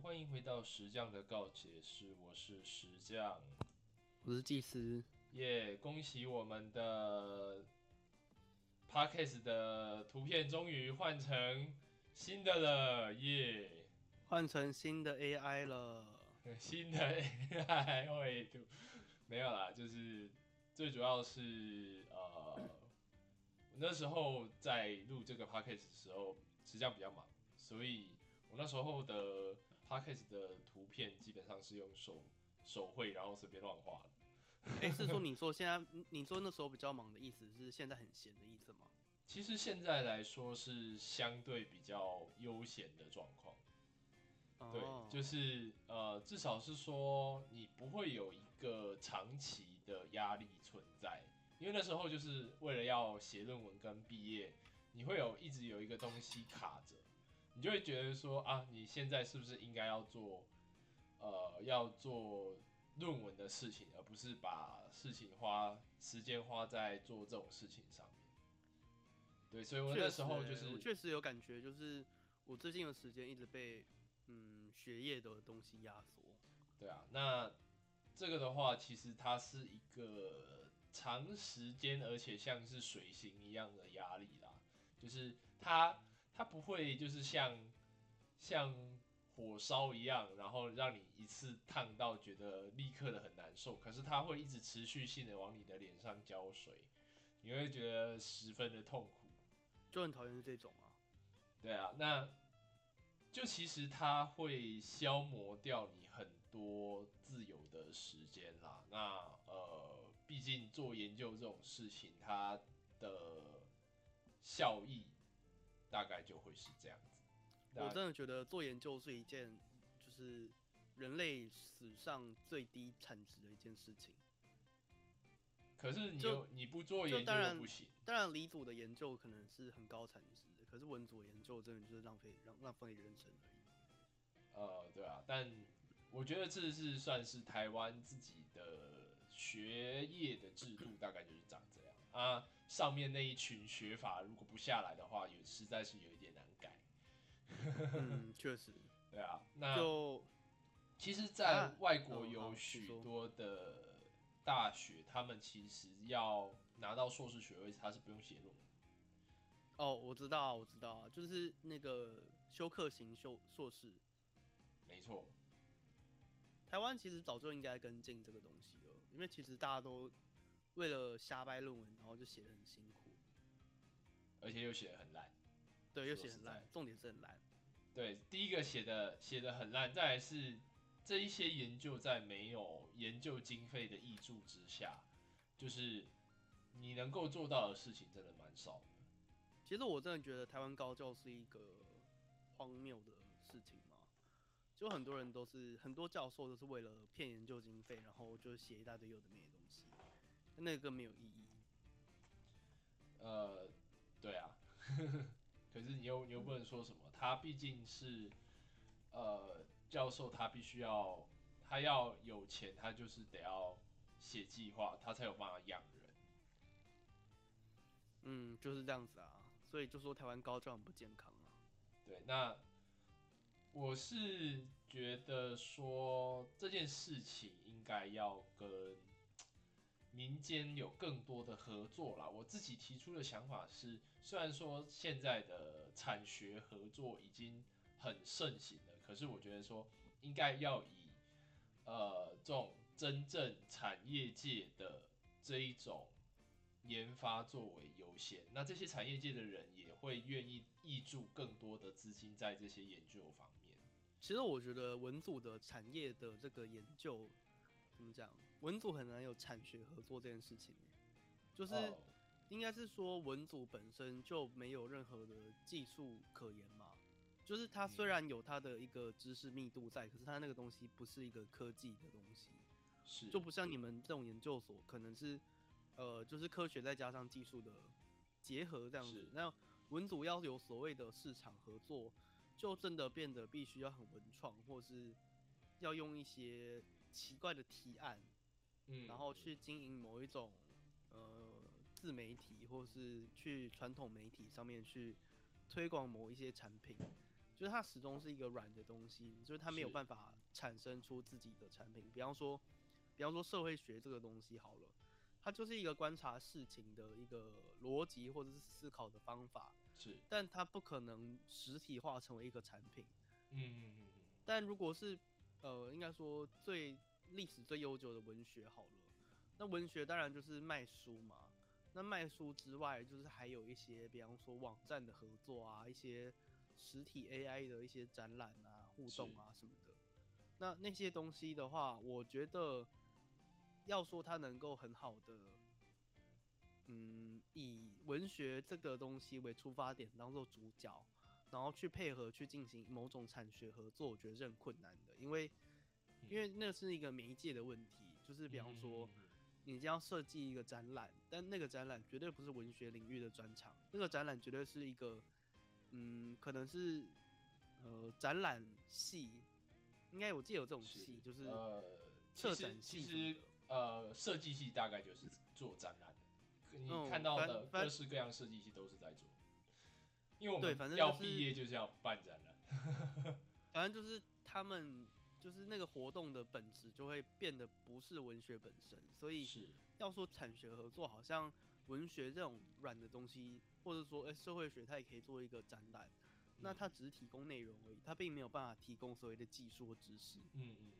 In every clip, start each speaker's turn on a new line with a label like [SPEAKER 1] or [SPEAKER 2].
[SPEAKER 1] 欢迎回到石匠的告解室，我是石匠，
[SPEAKER 2] 我是祭司。
[SPEAKER 1] 耶！恭喜我们的 Podcast 的图片终于换成新的了，耶！
[SPEAKER 2] 换成新的 AI 了，
[SPEAKER 1] 新的 AI 绘图没有啦，就是最主要是呃，那时候在录这个 Podcast 的时候，实际上比较忙，所以我那时候的 Podcast 的图片基本上是用手手绘，然后随便乱画的。
[SPEAKER 2] 哎，是说你说现在你说那时候比较忙的意思是现在很闲的意思吗？
[SPEAKER 1] 其实现在来说是相对比较悠闲的状况。对，就是呃，至少是说你不会有一个长期的压力存在，因为那时候就是为了要写论文跟毕业，你会有一直有一个东西卡着，你就会觉得说啊，你现在是不是应该要做呃要做论文的事情，而不是把事情花时间花在做这种事情上面。对，所以我那时候就是
[SPEAKER 2] 确实有感觉，就是我最近的时间一直被。嗯，学业的东西压缩。
[SPEAKER 1] 对啊，那这个的话，其实它是一个长时间而且像是水星一样的压力啦。就是它，它不会就是像像火烧一样，然后让你一次烫到觉得立刻的很难受。可是它会一直持续性的往你的脸上浇水，你会觉得十分的痛苦，
[SPEAKER 2] 就很讨厌这种啊。
[SPEAKER 1] 对啊，那。就其实它会消磨掉你很多自由的时间啦。那呃，毕竟做研究这种事情，它的效益大概就会是这样子。
[SPEAKER 2] 我真的觉得做研究是一件就是人类史上最低产值的一件事情。
[SPEAKER 1] 可是你就你不做研究不行。
[SPEAKER 2] 当然，李祖的研究可能是很高产值，可是文组研究真的就是浪费浪浪费人生而已。
[SPEAKER 1] 呃，对啊，但我觉得这是算是台湾自己的学业的制度，大概就是长这样啊。上面那一群学法如果不下来的话，也实在是有一点难改。
[SPEAKER 2] 嗯，确实。
[SPEAKER 1] 对啊，那
[SPEAKER 2] 就
[SPEAKER 1] 其实，在外国有许多的。大学他们其实要拿到硕士学位，他是不用写论文。
[SPEAKER 2] 哦，我知道，我知道，就是那个修课型修硕士。
[SPEAKER 1] 没错。
[SPEAKER 2] 台湾其实早就应该跟进这个东西了，因为其实大家都为了瞎掰论文，然后就写的很辛苦，
[SPEAKER 1] 而且又写的很烂。
[SPEAKER 2] 对，又写很烂，重点是很烂。
[SPEAKER 1] 对，第一个写的写的很烂，再来是。这一些研究在没有研究经费的益助之下，就是你能够做到的事情真的蛮少的。
[SPEAKER 2] 其实我真的觉得台湾高教是一个荒谬的事情嘛，就很多人都是很多教授都是为了骗研究经费，然后就写一大堆有的没的那个没有意义。
[SPEAKER 1] 呃，对啊，可是你又你又不能说什么，他毕竟是呃。教授他必须要，他要有钱，他就是得要写计划，他才有办法养人。
[SPEAKER 2] 嗯，就是这样子啊，所以就说台湾高教很不健康啊。
[SPEAKER 1] 对，那我是觉得说这件事情应该要跟民间有更多的合作啦。我自己提出的想法是，虽然说现在的产学合作已经。很盛行了，可是我觉得说应该要以呃这种真正产业界的这一种研发作为优先，那这些产业界的人也会愿意挹注更多的资金在这些研究方面。
[SPEAKER 2] 其实我觉得文组的产业的这个研究怎么讲，文组很难有产学合作这件事情，就是应该是说文组本身就没有任何的技术可言嘛。就是它虽然有它的一个知识密度在，可是它那个东西不是一个科技的东西，
[SPEAKER 1] 是
[SPEAKER 2] 就不像你们这种研究所，可能是呃，就是科学再加上技术的结合这样子。那文组要有所谓的市场合作，就真的变得必须要很文创，或是。要用一些奇怪的提案，
[SPEAKER 1] 嗯，
[SPEAKER 2] 然后去经营某一种呃自媒体，或是去传统媒体上面去推广某一些产品。就是它始终是一个软的东西，就是它没有办法产生出自己的产品。比方说，比方说社会学这个东西好了，它就是一个观察事情的一个逻辑或者是思考的方法，
[SPEAKER 1] 是，
[SPEAKER 2] 但它不可能实体化成为一个产品。
[SPEAKER 1] 嗯嗯嗯嗯，
[SPEAKER 2] 但如果是呃，应该说最历史最悠久的文学好了，那文学当然就是卖书嘛。那卖书之外，就是还有一些，比方说网站的合作啊，一些实体 AI 的一些展览啊、互动啊什么的。那那些东西的话，我觉得要说它能够很好的，嗯，以文学这个东西为出发点当做主角，然后去配合去进行某种产学合作，我觉得是很困难的，因为因为那是一个媒介的问题，就是比方说。
[SPEAKER 1] 嗯
[SPEAKER 2] 你将要设计一个展览，但那个展览绝对不是文学领域的专场，那个展览绝对是一个，嗯，可能是呃展览系，应该我记得有这种系，就是
[SPEAKER 1] 呃，
[SPEAKER 2] 策展系
[SPEAKER 1] 其实呃，设计系大概就是做展览的，你
[SPEAKER 2] 嗯
[SPEAKER 1] 看到的各式各样设计系都是在做，因为我们要毕业就是要办展览，
[SPEAKER 2] 反正就是他们就是那个活动的本质就会变得不是文学本身，所以
[SPEAKER 1] 是，
[SPEAKER 2] 要说产学合作，好像文学这种软的东西，或者说哎、社会学它也可以做一个展览，那
[SPEAKER 1] 嗯
[SPEAKER 2] 它只是提供内容而已，它并没有办法提供所谓的技术或知识。
[SPEAKER 1] 嗯嗯，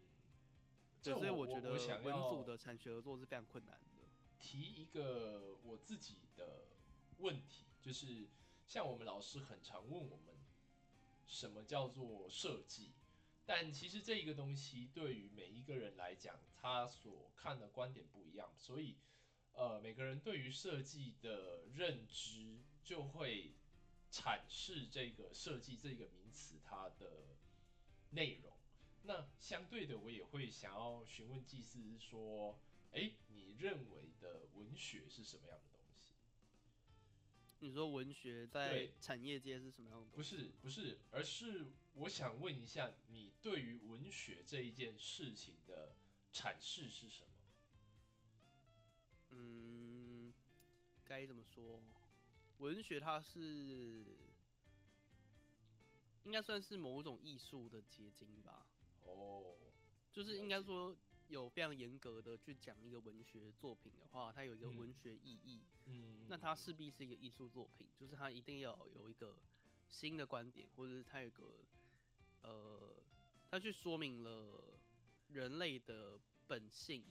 [SPEAKER 2] 对，所以觉得文组的产学合作是非常困难的。
[SPEAKER 1] 提一个我自己的问题，就是像我们老师很常问我们，什么叫做设计？但其实这一个东西对于每一个人来讲，他所看的观点不一样，所以呃，每个人对于设计的认知就会阐释这个设计这个名词它的内容。那相对的，我也会想要询问祭司说，哎，你认为的文学是什么样的？
[SPEAKER 2] 你说文学在产业界是什么样的
[SPEAKER 1] 不？是不是，而是我想问一下，你对于文学这一件事情的阐释是什么？
[SPEAKER 2] 嗯，该怎么说？文学它是应该算是某种艺术的结晶吧，
[SPEAKER 1] 哦，
[SPEAKER 2] 就是应该说有非常严格的去讲一个文学作品的话，它有一个
[SPEAKER 1] 嗯。
[SPEAKER 2] 文学意义，
[SPEAKER 1] 嗯，
[SPEAKER 2] 那它势必是一个艺术作品，就是它一定要有一个新的观点，或者是它有一个呃，它去说明了人类的本性，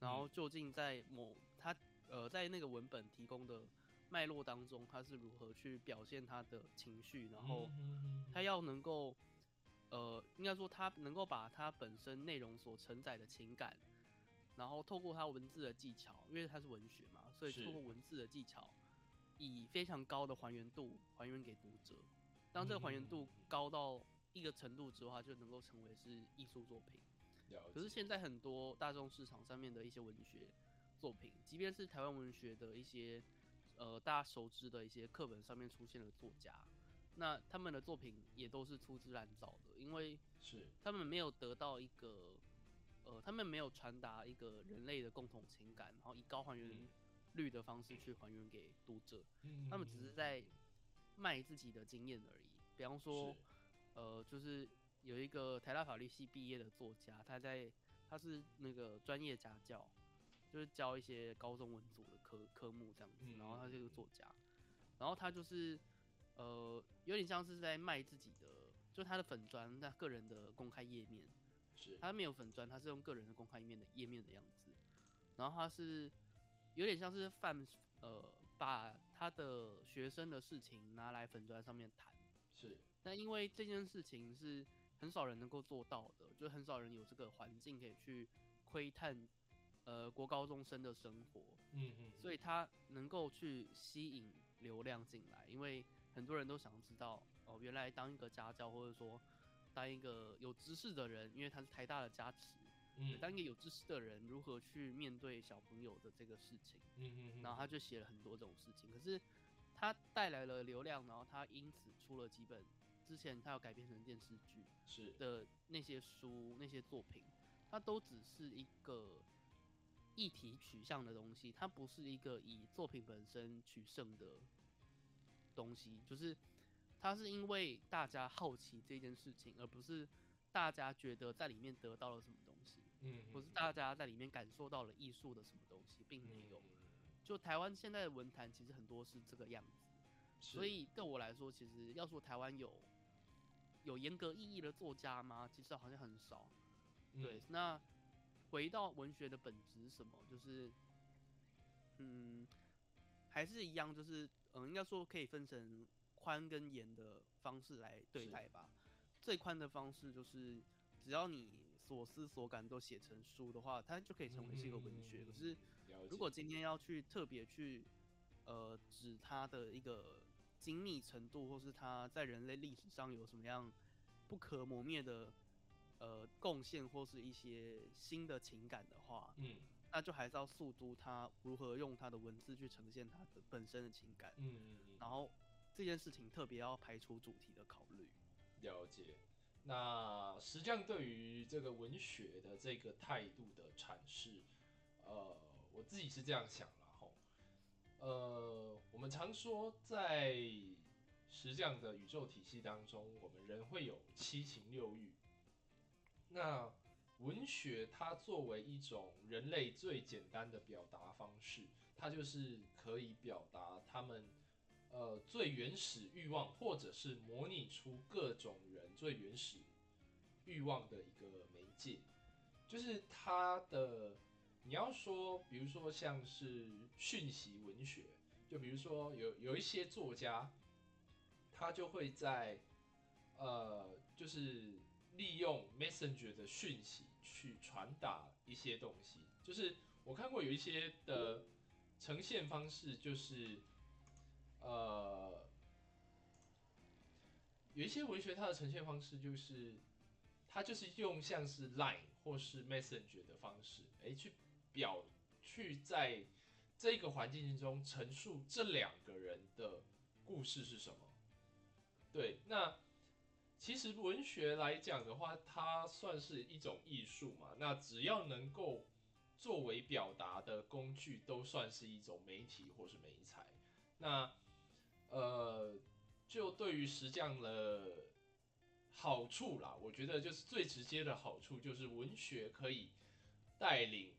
[SPEAKER 2] 然后究竟在某它呃在那个文本提供的脉络当中，它是如何去表现它的情绪，然后
[SPEAKER 1] 嗯。
[SPEAKER 2] 它要能够呃，应该说它能够把它本身内容所承载的情感。然后透过它文字的技巧，因为它是文学嘛，所以透过文字的技巧，以非常高的还原度还原给读者。当这个还原度
[SPEAKER 1] 嗯
[SPEAKER 2] 高到一个程度之后，它就能够成为是艺术作品。可是现在很多大众市场上面的一些文学作品，即便是台湾文学的一些呃大家熟知的一些课本上面出现的作家，那他们的作品也都是粗制滥造的，因为
[SPEAKER 1] 是。
[SPEAKER 2] 他们没有得到一个，呃，他们没有传达一个人类的共同情感，然后以高还原
[SPEAKER 1] 嗯
[SPEAKER 2] 率的方式去还原给读者，
[SPEAKER 1] 嗯。
[SPEAKER 2] 他们只是在卖自己的经验而已。比方说，呃，就是有一个台大法律系毕业的作家，他在他是那个专业家教，就是教一些高中文组的科科目这样子，然后他是一个作家，然后他就是呃有点像是在卖自己的，就他的粉砖，他个人的公开页面，
[SPEAKER 1] 是。
[SPEAKER 2] 他没有粉砖，他是用个人的公开页面的页面的样子，然后他是有点像是犯呃把他的学生的事情拿来粉砖上面谈。
[SPEAKER 1] 是。
[SPEAKER 2] 那因为这件事情是很少人能够做到的，就很少人有这个环境可以去窥探，呃，国高中生的生活，
[SPEAKER 1] 嗯嗯，
[SPEAKER 2] 所以他能够去吸引流量进来，因为很多人都想知道，哦，原来当一个家教或者说当一个有知识的人，因为他是台大的加持，
[SPEAKER 1] 嗯。
[SPEAKER 2] 当一个有知识的人如何去面对小朋友的这个事情。
[SPEAKER 1] 嗯嗯，
[SPEAKER 2] 然后他就写了很多这种事情，可是他带来了流量，然后他因此出了几本之前他要改编成电视剧
[SPEAKER 1] 是。
[SPEAKER 2] 的那些书、那些作品，它都只是一个议题取向的东西，它不是一个以作品本身取胜的东西，就是它是因为大家好奇这件事情，而不是大家觉得在里面得到了什么东西，
[SPEAKER 1] 嗯，
[SPEAKER 2] 不是大家在里面感受到了艺术的什么东西，并没有。就台湾现在的文坛其实很多是这个样子，所以对我来说，其实要说台湾有有严格意义的作家吗？其实好像很少。对，那回到文学的本质什么，就是嗯，还是一样，就是嗯，应该说可以分成宽跟严的方式来对待吧。最宽的方式就是，只要你所思所感都写成书的话，它就可以成为是一个文学。可是如果今天要去特别去，呃，指它的一个精密程度，或是它在人类历史上有什么样不可磨灭的呃贡献，或是一些新的情感的话，
[SPEAKER 1] 嗯，
[SPEAKER 2] 那就还是要诉诸他如何用他的文字去呈现他的本身的情感，
[SPEAKER 1] 嗯嗯嗯，
[SPEAKER 2] 然后这件事情特别要排除主题的考虑。
[SPEAKER 1] 了解。那实际上对于这个文学的这个态度的阐释，呃。我自己是这样想了吼，呃，我们常说在实相的宇宙体系当中，我们人会有七情六欲。那文学它作为一种人类最简单的表达方式，它就是可以表达他们呃最原始欲望，或者是模拟出各种人最原始欲望的一个媒介，就是它的。你要说，比如说像是讯息文学，就比如说有有一些作家，他就会在，呃，就是利用 Messenger 的讯息去传达一些东西。就是我看过有一些的呈现方式，就是，呃，有一些文学它的呈现方式就是，它就是用像是 Line 或是 Messenger 的方式，哎，去。表去在这个环境之中陈述这两个人的故事是什么？对，那其实文学来讲的话，它算是一种艺术嘛。那只要能够作为表达的工具，都算是一种媒体或是媒材。那呃，就对于石匠的好处啦，我觉得就是最直接的好处就是文学可以带领。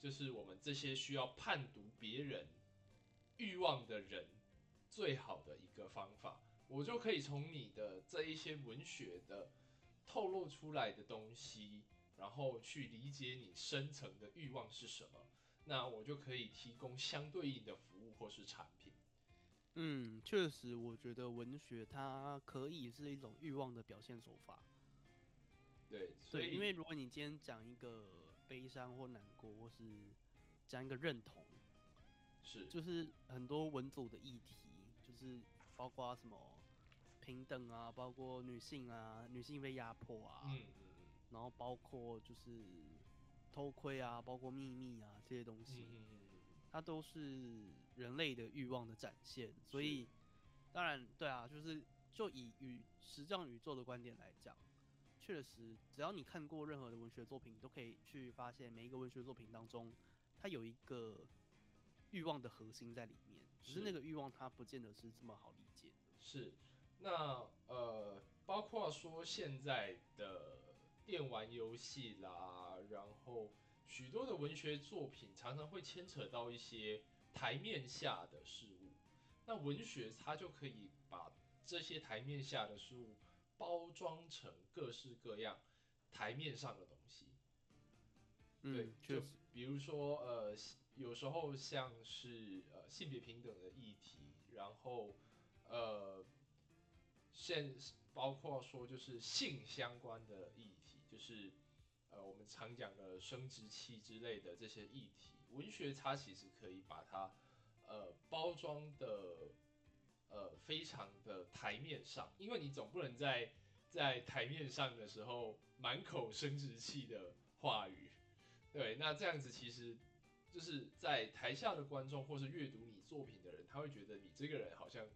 [SPEAKER 1] 就是我们这些需要判读别人欲望的人，最好的一个方法，我就可以从你的这一些文学的透露出来的东西，然后去理解你深层的欲望是什么，那我就可以提供相对应的服务或是产品。
[SPEAKER 2] 嗯，确实，我觉得文学它可以是一种欲望的表现手法。
[SPEAKER 1] 对，
[SPEAKER 2] 对，因为如果你今天讲一个。悲伤或难过，或是讲一个认同，
[SPEAKER 1] 是
[SPEAKER 2] 就是很多文组的议题，就是包括什么平等啊，包括女性啊，女性被压迫啊，
[SPEAKER 1] 嗯
[SPEAKER 2] 嗯嗯，然后包括就是偷窥啊，包括秘密啊这些东西，
[SPEAKER 1] 嗯嗯嗯，
[SPEAKER 2] 它都是人类的欲望的展现。所以当然对啊，就是就以与实障宇宙的观点来讲。确实，只要你看过任何的文学作品，都可以去发现每一个文学作品当中，它有一个欲望的核心在里面。只是那个欲望，它不见得是这么好理解的。
[SPEAKER 1] 是，那呃，包括说现在的电玩游戏啦，然后许多的文学作品常常会牵扯到一些台面下的事物，那文学它就可以把这些台面下的事物。包装成各式各样台面上的东西，对，就比如说呃，有时候像是呃性别平等的议题，然后呃，现包括说就是性相关的议题，就是呃我们常讲的生殖器之类的这些议题，文学它其实可以把它呃包装的。呃，非常的台面上，因为你总不能在在台面上的时候满口生殖器的话语，对，那这样子其实就是在台下的观众或是阅读你作品的人，他会觉得你这个人好像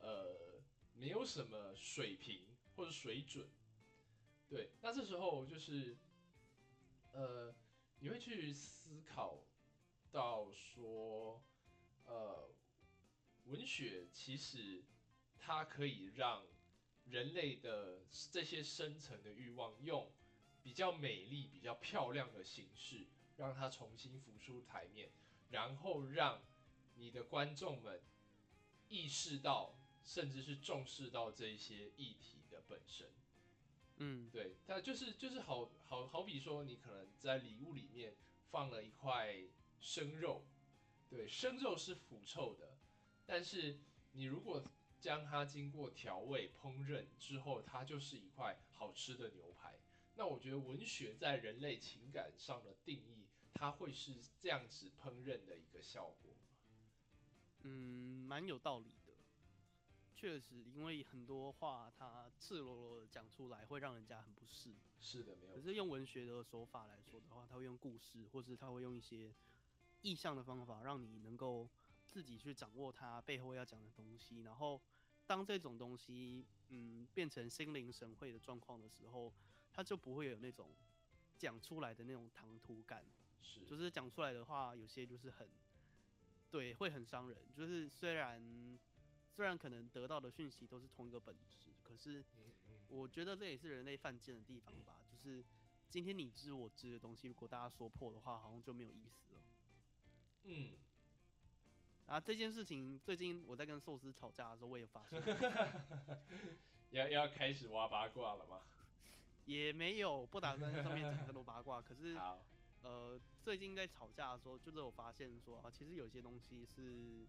[SPEAKER 1] 呃没有什么水平或者水准，对，那这时候就是呃你会去思考到说呃。文学其实它可以让人类的这些深层的欲望，用比较美丽、比较漂亮的形式，让它重新浮出台面，然后让你的观众们意识到，甚至是重视到这一些议题的本身。
[SPEAKER 2] 嗯，
[SPEAKER 1] 对，它就是就是好好好比说，你可能在礼物里面放了一块生肉，对，生肉是腐臭的，但是你如果将它经过调味烹饪之后，它就是一块好吃的牛排。那我觉得文学在人类情感上的定义，它会是这样子烹饪的一个效果。
[SPEAKER 2] 嗯，蛮有道理的。确实，因为很多话它赤裸裸的讲出来，会让人家很不适。
[SPEAKER 1] 是的，没有。
[SPEAKER 2] 可是用文学的手法来说的话，他会用故事，或是他会用一些意象的方法，让你能够自己去掌握它背后要讲的东西。然后，当这种东西嗯变成心领神会的状况的时候，它就不会有那种讲出来的那种唐突感。
[SPEAKER 1] 是，
[SPEAKER 2] 就是讲出来的话，有些就是很对，会很伤人。就是虽然虽然可能得到的讯息都是同一个本质，可是我觉得这也是人类犯贱的地方吧。就是今天你知我知的东西，如果大家说破的话，好像就没有意思了。
[SPEAKER 1] 嗯。
[SPEAKER 2] 啊，这件事情最近我在跟寿司吵架的时候，我也发现，
[SPEAKER 1] 要要开始挖八卦了吗？
[SPEAKER 2] 也没有，不打算在上面讲太多八卦。可是，
[SPEAKER 1] 好。
[SPEAKER 2] 呃，最近在吵架的时候，就是我发现说啊，其实有些东西是，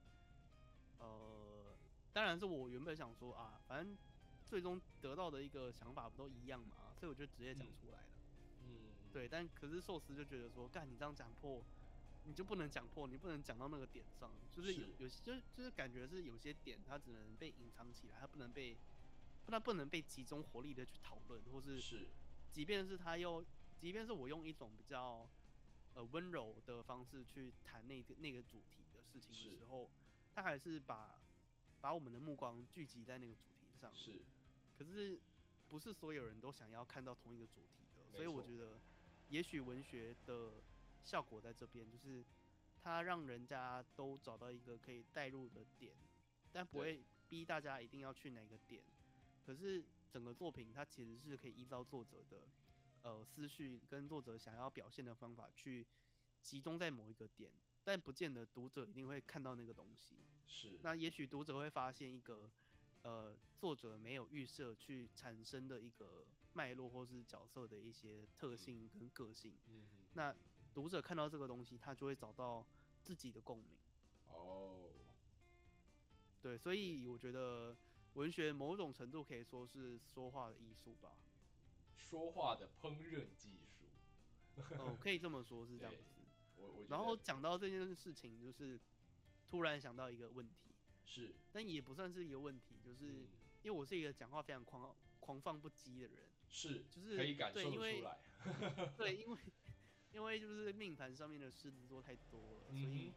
[SPEAKER 2] 呃，当然是我原本想说啊，反正最终得到的一个想法不都一样嘛，所以我就直接讲出来了。
[SPEAKER 1] 嗯，
[SPEAKER 2] 对。但可是寿司就觉得说，干你这样讲破，你就不能讲破，你不能讲到那个点上，就是有有些就就是感觉是有些点它只能被隐藏起来，它不能被，它不能被集中火力的去讨论，或是
[SPEAKER 1] 是，
[SPEAKER 2] 即便是他又，即便是我用一种比较。呃，温柔的方式去谈那个那个主题的事情的时候，他还是把把我们的目光聚集在那个主题上。
[SPEAKER 1] 是，
[SPEAKER 2] 可是不是所有人都想要看到同一个主题的，所以我觉得，也许文学的效果在这边，就是它让人家都找到一个可以带入的点，但不会逼大家一定要去哪个点。可是整个作品它其实是可以依照作者的。呃，思绪跟作者想要表现的方法去集中在某一个点，但不见得读者一定会看到那个东西。
[SPEAKER 1] 是。
[SPEAKER 2] 那也许读者会发现一个，呃，作者没有预设去产生的一个脉络，或是角色的一些特性跟个性。
[SPEAKER 1] 嗯。
[SPEAKER 2] 那读者看到这个东西，他就会找到自己的共鸣。
[SPEAKER 1] 哦。
[SPEAKER 2] 对，所以我觉得文学某种程度可以说是说话的艺术吧。
[SPEAKER 1] 说话的烹饪技术，
[SPEAKER 2] 哦，可以这么说，是这样 子。
[SPEAKER 1] 我我。
[SPEAKER 2] 然后讲到这件事情，就是突然想到一个问题，
[SPEAKER 1] 是，
[SPEAKER 2] 但也不算是一个问题，就是因为我是一个讲话非常狂狂放不羁的人，
[SPEAKER 1] 是，
[SPEAKER 2] 就是
[SPEAKER 1] 可以感受出来。
[SPEAKER 2] 对，因为因为就是命盘上面的狮子座太多了，所以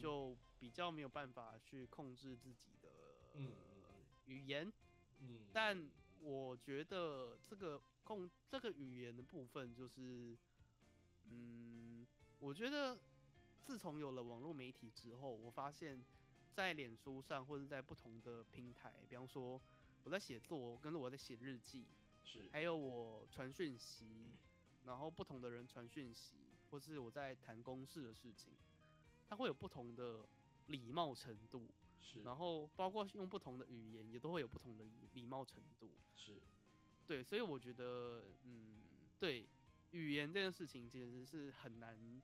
[SPEAKER 2] 就比较没有办法去控制自己的语言。
[SPEAKER 1] 嗯，
[SPEAKER 2] 但我觉得这个。控这个语言的部分，就是，嗯，我觉得自从有了网络媒体之后，我发现，在脸书上或者在不同的平台，比方说我在写作，跟着我在写日记，
[SPEAKER 1] 是，
[SPEAKER 2] 还有我传讯息，然后不同的人传讯息，或是我在谈公事的事情，它会有不同的礼貌程度，
[SPEAKER 1] 是，
[SPEAKER 2] 然后包括用不同的语言，也都会有不同的礼貌程度，
[SPEAKER 1] 是。
[SPEAKER 2] 对，所以我觉得，嗯，对，语言这件事情其实是很难，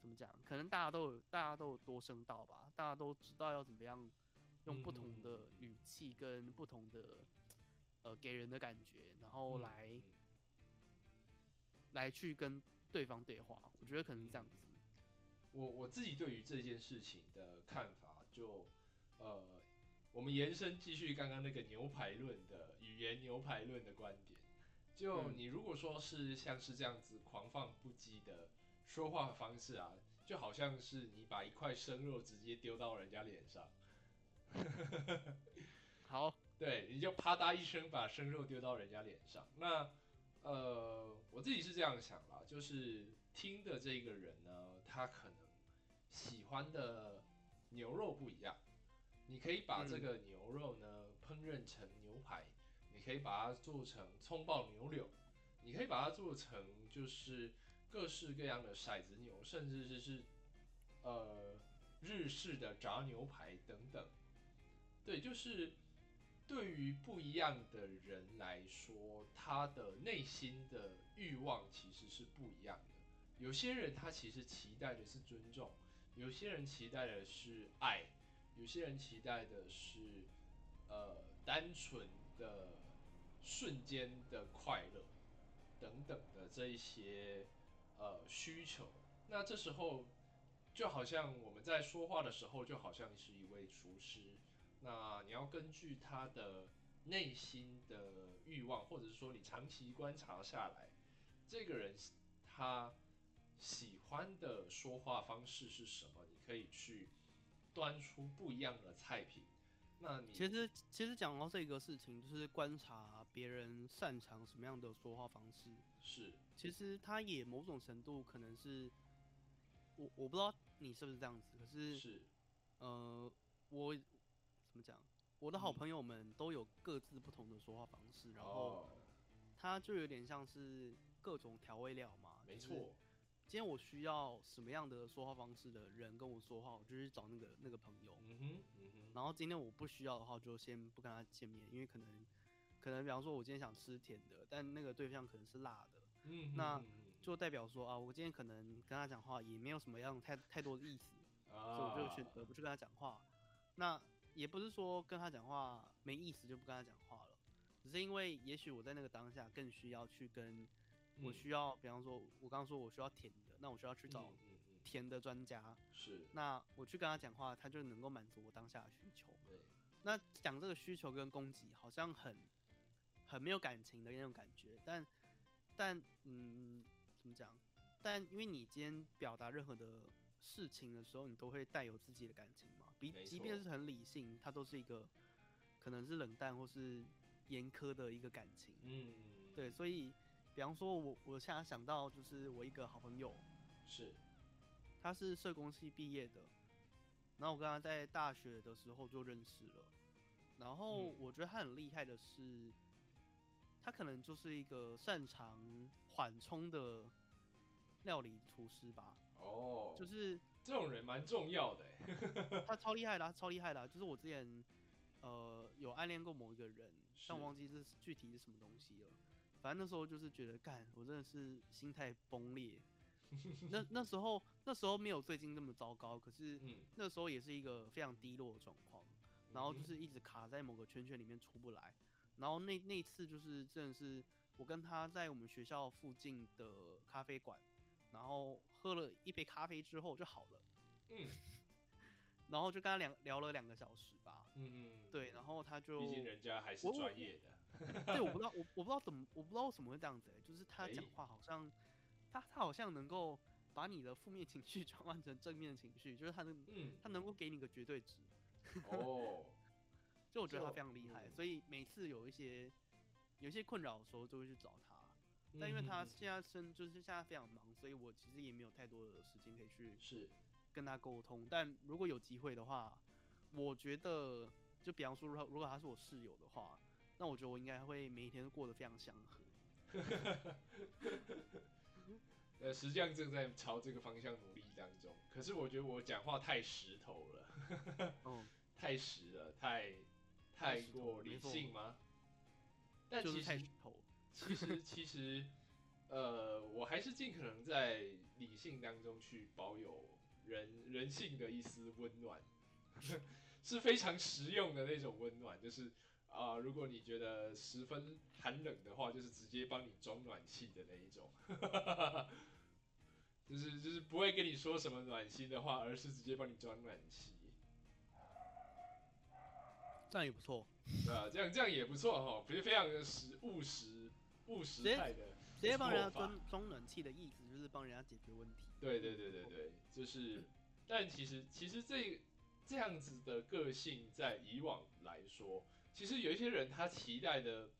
[SPEAKER 2] 怎么讲？可能大家都有，大家都有多声道吧，大家都知道要怎么样用不同的语气跟不同的，呃，给人的感觉，然后来来去跟对方对话。我觉得可能是这样子。
[SPEAKER 1] 我我自己对于这件事情的看法，就呃，我们延伸继续刚刚那个牛排论的。语言牛排论的观点，就你如果说是像是这样子狂放不羁的说话方式啊，就好像是你把一块生肉直接丢到人家脸上，
[SPEAKER 2] 好，
[SPEAKER 1] 对，你就啪嗒一声把生肉丢到人家脸上。那呃，我自己是这样想啦，就是听的这个人呢，他可能喜欢的牛肉不一样，你可以把这个牛肉呢。烹饪成牛排，你可以把它做成葱爆牛柳，你可以把它做成就是各式各样的骰子牛，甚至是是呃日式的炸牛排等等。对，就是对于不一样的人来说，他的内心的欲望其实是不一样的。有些人他其实期待的是尊重，有些人期待的是爱，有些人期待的是呃单纯的瞬间的快乐等等的这一些呃需求。那这时候就好像我们在说话的时候，就好像是一位厨师。那你要根据他的内心的欲望，或者是说你长期观察下来，这个人他喜欢的说话方式是什么？你可以去端出不一样的菜品。那你
[SPEAKER 2] 其实其实讲到这个事情，就是观察别人擅长什么样的说话方式。
[SPEAKER 1] 是，
[SPEAKER 2] 其实他也某种程度可能是，我我不知道你是不是这样子，可是
[SPEAKER 1] 是，
[SPEAKER 2] 呃，我。怎么讲？我的好朋友们都有各自不同的说话方式，然后他就有点像是各种调味料嘛。
[SPEAKER 1] 没错。
[SPEAKER 2] 今天我需要什么样的说话方式的人跟我说话，我就去找那个那个朋友。
[SPEAKER 1] 嗯哼，嗯哼。
[SPEAKER 2] 然后今天我不需要的话，就先不跟他见面，因为可能可能比方说，我今天想吃甜的，但那个对象可能是辣的。
[SPEAKER 1] 嗯
[SPEAKER 2] 那就代表说啊，我今天可能跟他讲话也没有什么样太太多的意思，所以我就选择不去跟他讲话。那。也不是说跟他讲话没意思就不跟他讲话了，只是因为也许我在那个当下更需要去跟，我需要，比方说我刚刚说我需要甜的，那我需要去找甜的专家，
[SPEAKER 1] 是，
[SPEAKER 2] 那我去跟他讲话，他就能够满足我当下的需求。
[SPEAKER 1] 对，
[SPEAKER 2] 那讲这个需求跟供给好像很很没有感情的那种感觉，但但嗯，怎么讲？但因为你今天表达任何的事情的时候，你都会带有自己的感情嘛。比即便是很理性，它都是一个可能是冷淡或是严苛的一个感情。
[SPEAKER 1] 嗯，
[SPEAKER 2] 对，所以比方说，我我现在想到就是我一个好朋友，
[SPEAKER 1] 是，
[SPEAKER 2] 他是社工系毕业的，然后我跟他在大学的时候就认识了，然后我觉得他很厉害的是，他可能就是一个擅长缓冲的料理厨师吧。
[SPEAKER 1] 哦，
[SPEAKER 2] 就是
[SPEAKER 1] 这种人蛮重要的。
[SPEAKER 2] 他超厉害的，超厉害的。就是我之前，呃，有暗恋过某一个人，但我忘记是具体是什么东西了。反正那时候就是觉得，干，我真的是心态崩裂。那 那时候那时候没有最近那么糟糕，可是那时候也是一个非常低落的状况。然后就是一直卡在某个圈圈里面出不来。然后那那次就是真的是我跟他在我们学校附近的咖啡馆，然后喝了一杯咖啡之后就好了。
[SPEAKER 1] 嗯。
[SPEAKER 2] 然后就跟他两聊了两个小时吧。
[SPEAKER 1] 嗯嗯。
[SPEAKER 2] 对，然后他就
[SPEAKER 1] 毕竟人家还是专业的。
[SPEAKER 2] 对，我不知道，我我不知道怎么，我不知道为什么会这样子。就是他讲话好像，他他好像能够把你的负面情绪 转换成正面情绪，就是他能，
[SPEAKER 1] 嗯，
[SPEAKER 2] 他能够给你个绝对值。
[SPEAKER 1] 哦。
[SPEAKER 2] 就我觉得他非常厉害，所以每次有一些有一些困扰的时候，就会去找他。但因为他现在生就是现在非常忙，所以我其实也没有太多的时间可以去。
[SPEAKER 1] 是。
[SPEAKER 2] 跟他沟通，但如果有机会的话，我觉得，就比方说，如果如果他是我室友的话，那我觉得我应该会每一天都过得非常祥和。
[SPEAKER 1] 呃，实际上正在朝这个方向努力当中。可是我觉得我讲话太石头了，
[SPEAKER 2] 嗯，
[SPEAKER 1] 太实了，太太过理性吗？但其实，其实 其实，呃，我还是尽可能在理性当中去保有。人人性的一丝温暖，是非常实用的那种温暖。就是啊，如果你觉得十分寒冷的话，就是直接帮你装暖气的那一种。就是就是不会跟你说什么暖心的话，而是直接帮你装暖气。
[SPEAKER 2] 这样也不错。
[SPEAKER 1] 对啊，这样这样也不错哈，非非常的实务实务实派的。
[SPEAKER 2] 直接帮人家装装暖气的意思，就是帮人家解决问题。
[SPEAKER 1] 对对对对对，就是，但其实其实这这样子的个性，在以往来说，其实有一些人他期待的，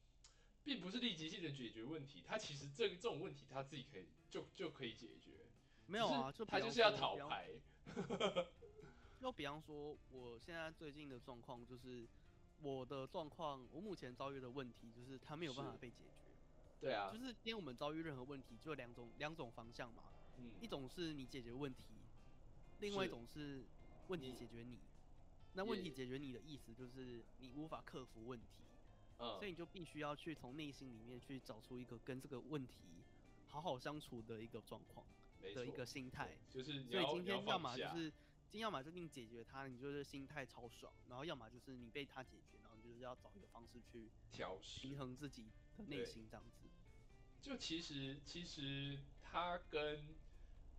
[SPEAKER 1] 并不是立即性的解决问题，他其实这这种问题他自己可以就就可以解决。
[SPEAKER 2] 没有啊，
[SPEAKER 1] 就
[SPEAKER 2] 他
[SPEAKER 1] 就是要讨牌。
[SPEAKER 2] 就比方说，我现在最近的状况就是，我的状况，我目前遭遇的问题就是他没有办法被解决。
[SPEAKER 1] 对啊
[SPEAKER 2] 就，是今天我们遭遇任何问题，就两种两种方向嘛，
[SPEAKER 1] 嗯
[SPEAKER 2] 一种是你解决问题，另外一种是问题解决你。那问题解决你的意思就是你无法克服问题，
[SPEAKER 1] 嗯
[SPEAKER 2] 所以你就必须要去从内心里面去找出一个跟这个问题好好相处的一个状况的一个心态。
[SPEAKER 1] 就是你
[SPEAKER 2] 所以今天要么就是，今天要么就定解决它，你就是心态超爽，然后要么就是你被它解决，然后你就是要找一个方式去平衡自己的内心这样子。
[SPEAKER 1] 就其实其实它跟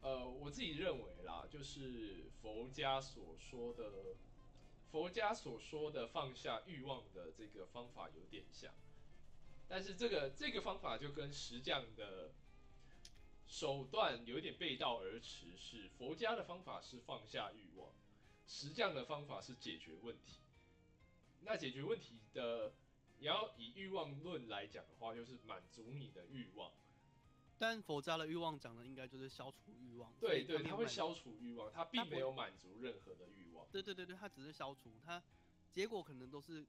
[SPEAKER 1] 呃我自己认为啦，就是佛家所说的佛家所说的放下欲望的这个方法有点像，但是这个这个方法就跟石匠的手段有点背道而驰，是佛家的方法是放下欲望，石匠的方法是解决问题。那解决问题的你要以欲望论来讲的话，就是满足你的欲望。
[SPEAKER 2] 但佛家的欲望讲的应该就是消除欲望，
[SPEAKER 1] 对对，
[SPEAKER 2] 没有满
[SPEAKER 1] 它会消除欲望，他并没有满足任何的欲望。
[SPEAKER 2] 对对对对，他只是消除，他结果可能都是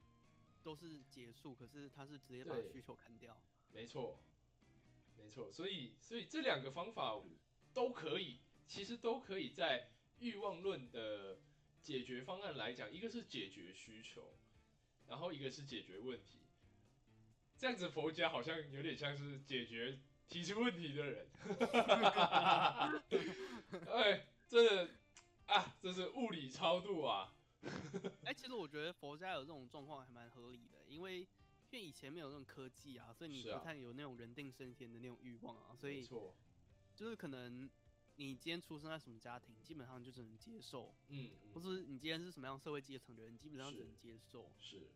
[SPEAKER 2] 都是结束，可是他是直接把需求砍掉。
[SPEAKER 1] 没错，没错。所以所以这两个方法都可以，其实都可以在欲望论的解决方案来讲，一个是解决需求，然后一个是解决问题。这样子佛家好像有点像是解决提出问题的人。哎，真的啊，这是物理超度啊。
[SPEAKER 2] 哎、其实我觉得佛家有这种状况还蛮合理的，因为因为以前没有那种科技啊，所以你不太有那种人定胜天的那种欲望啊，所以
[SPEAKER 1] 没错，
[SPEAKER 2] 就是可能你今天出生在什么家庭，基本上就只能接受，
[SPEAKER 1] 嗯，
[SPEAKER 2] 或
[SPEAKER 1] 嗯
[SPEAKER 2] 是你今天是什么样社会阶层的人，基本上只能接受。
[SPEAKER 1] 是。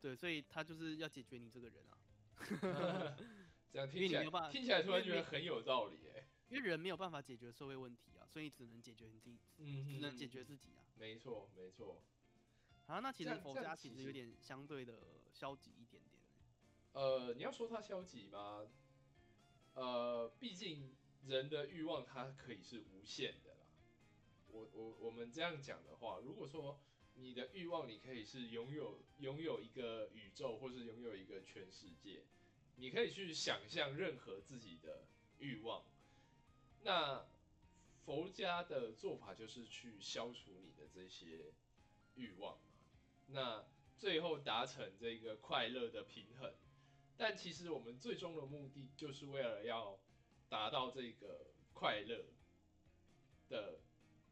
[SPEAKER 2] 对，所以他就是要解决你这个人啊，
[SPEAKER 1] 这样听起来听起来突然觉得很有道理哎。
[SPEAKER 2] 因为人没有办法解决社会问题啊，所以只能解决你自己，
[SPEAKER 1] 嗯
[SPEAKER 2] 只能解决自己啊。
[SPEAKER 1] 没错没错。
[SPEAKER 2] 啊，那其实佛家
[SPEAKER 1] 其实
[SPEAKER 2] 其实有点相对的消极一点点。
[SPEAKER 1] 呃，你要说它消极吗？呃，毕竟人的欲望它可以是无限的啦。我我我们这样讲的话，如果说你的欲望你可以是拥有拥有一个宇宙，或是拥有一个全世界，你可以去想象任何自己的欲望。那佛家的做法就是去消除你的这些欲望嘛，那最后达成这个快乐的平衡。但其实我们最终的目的就是为了要达到这个快乐的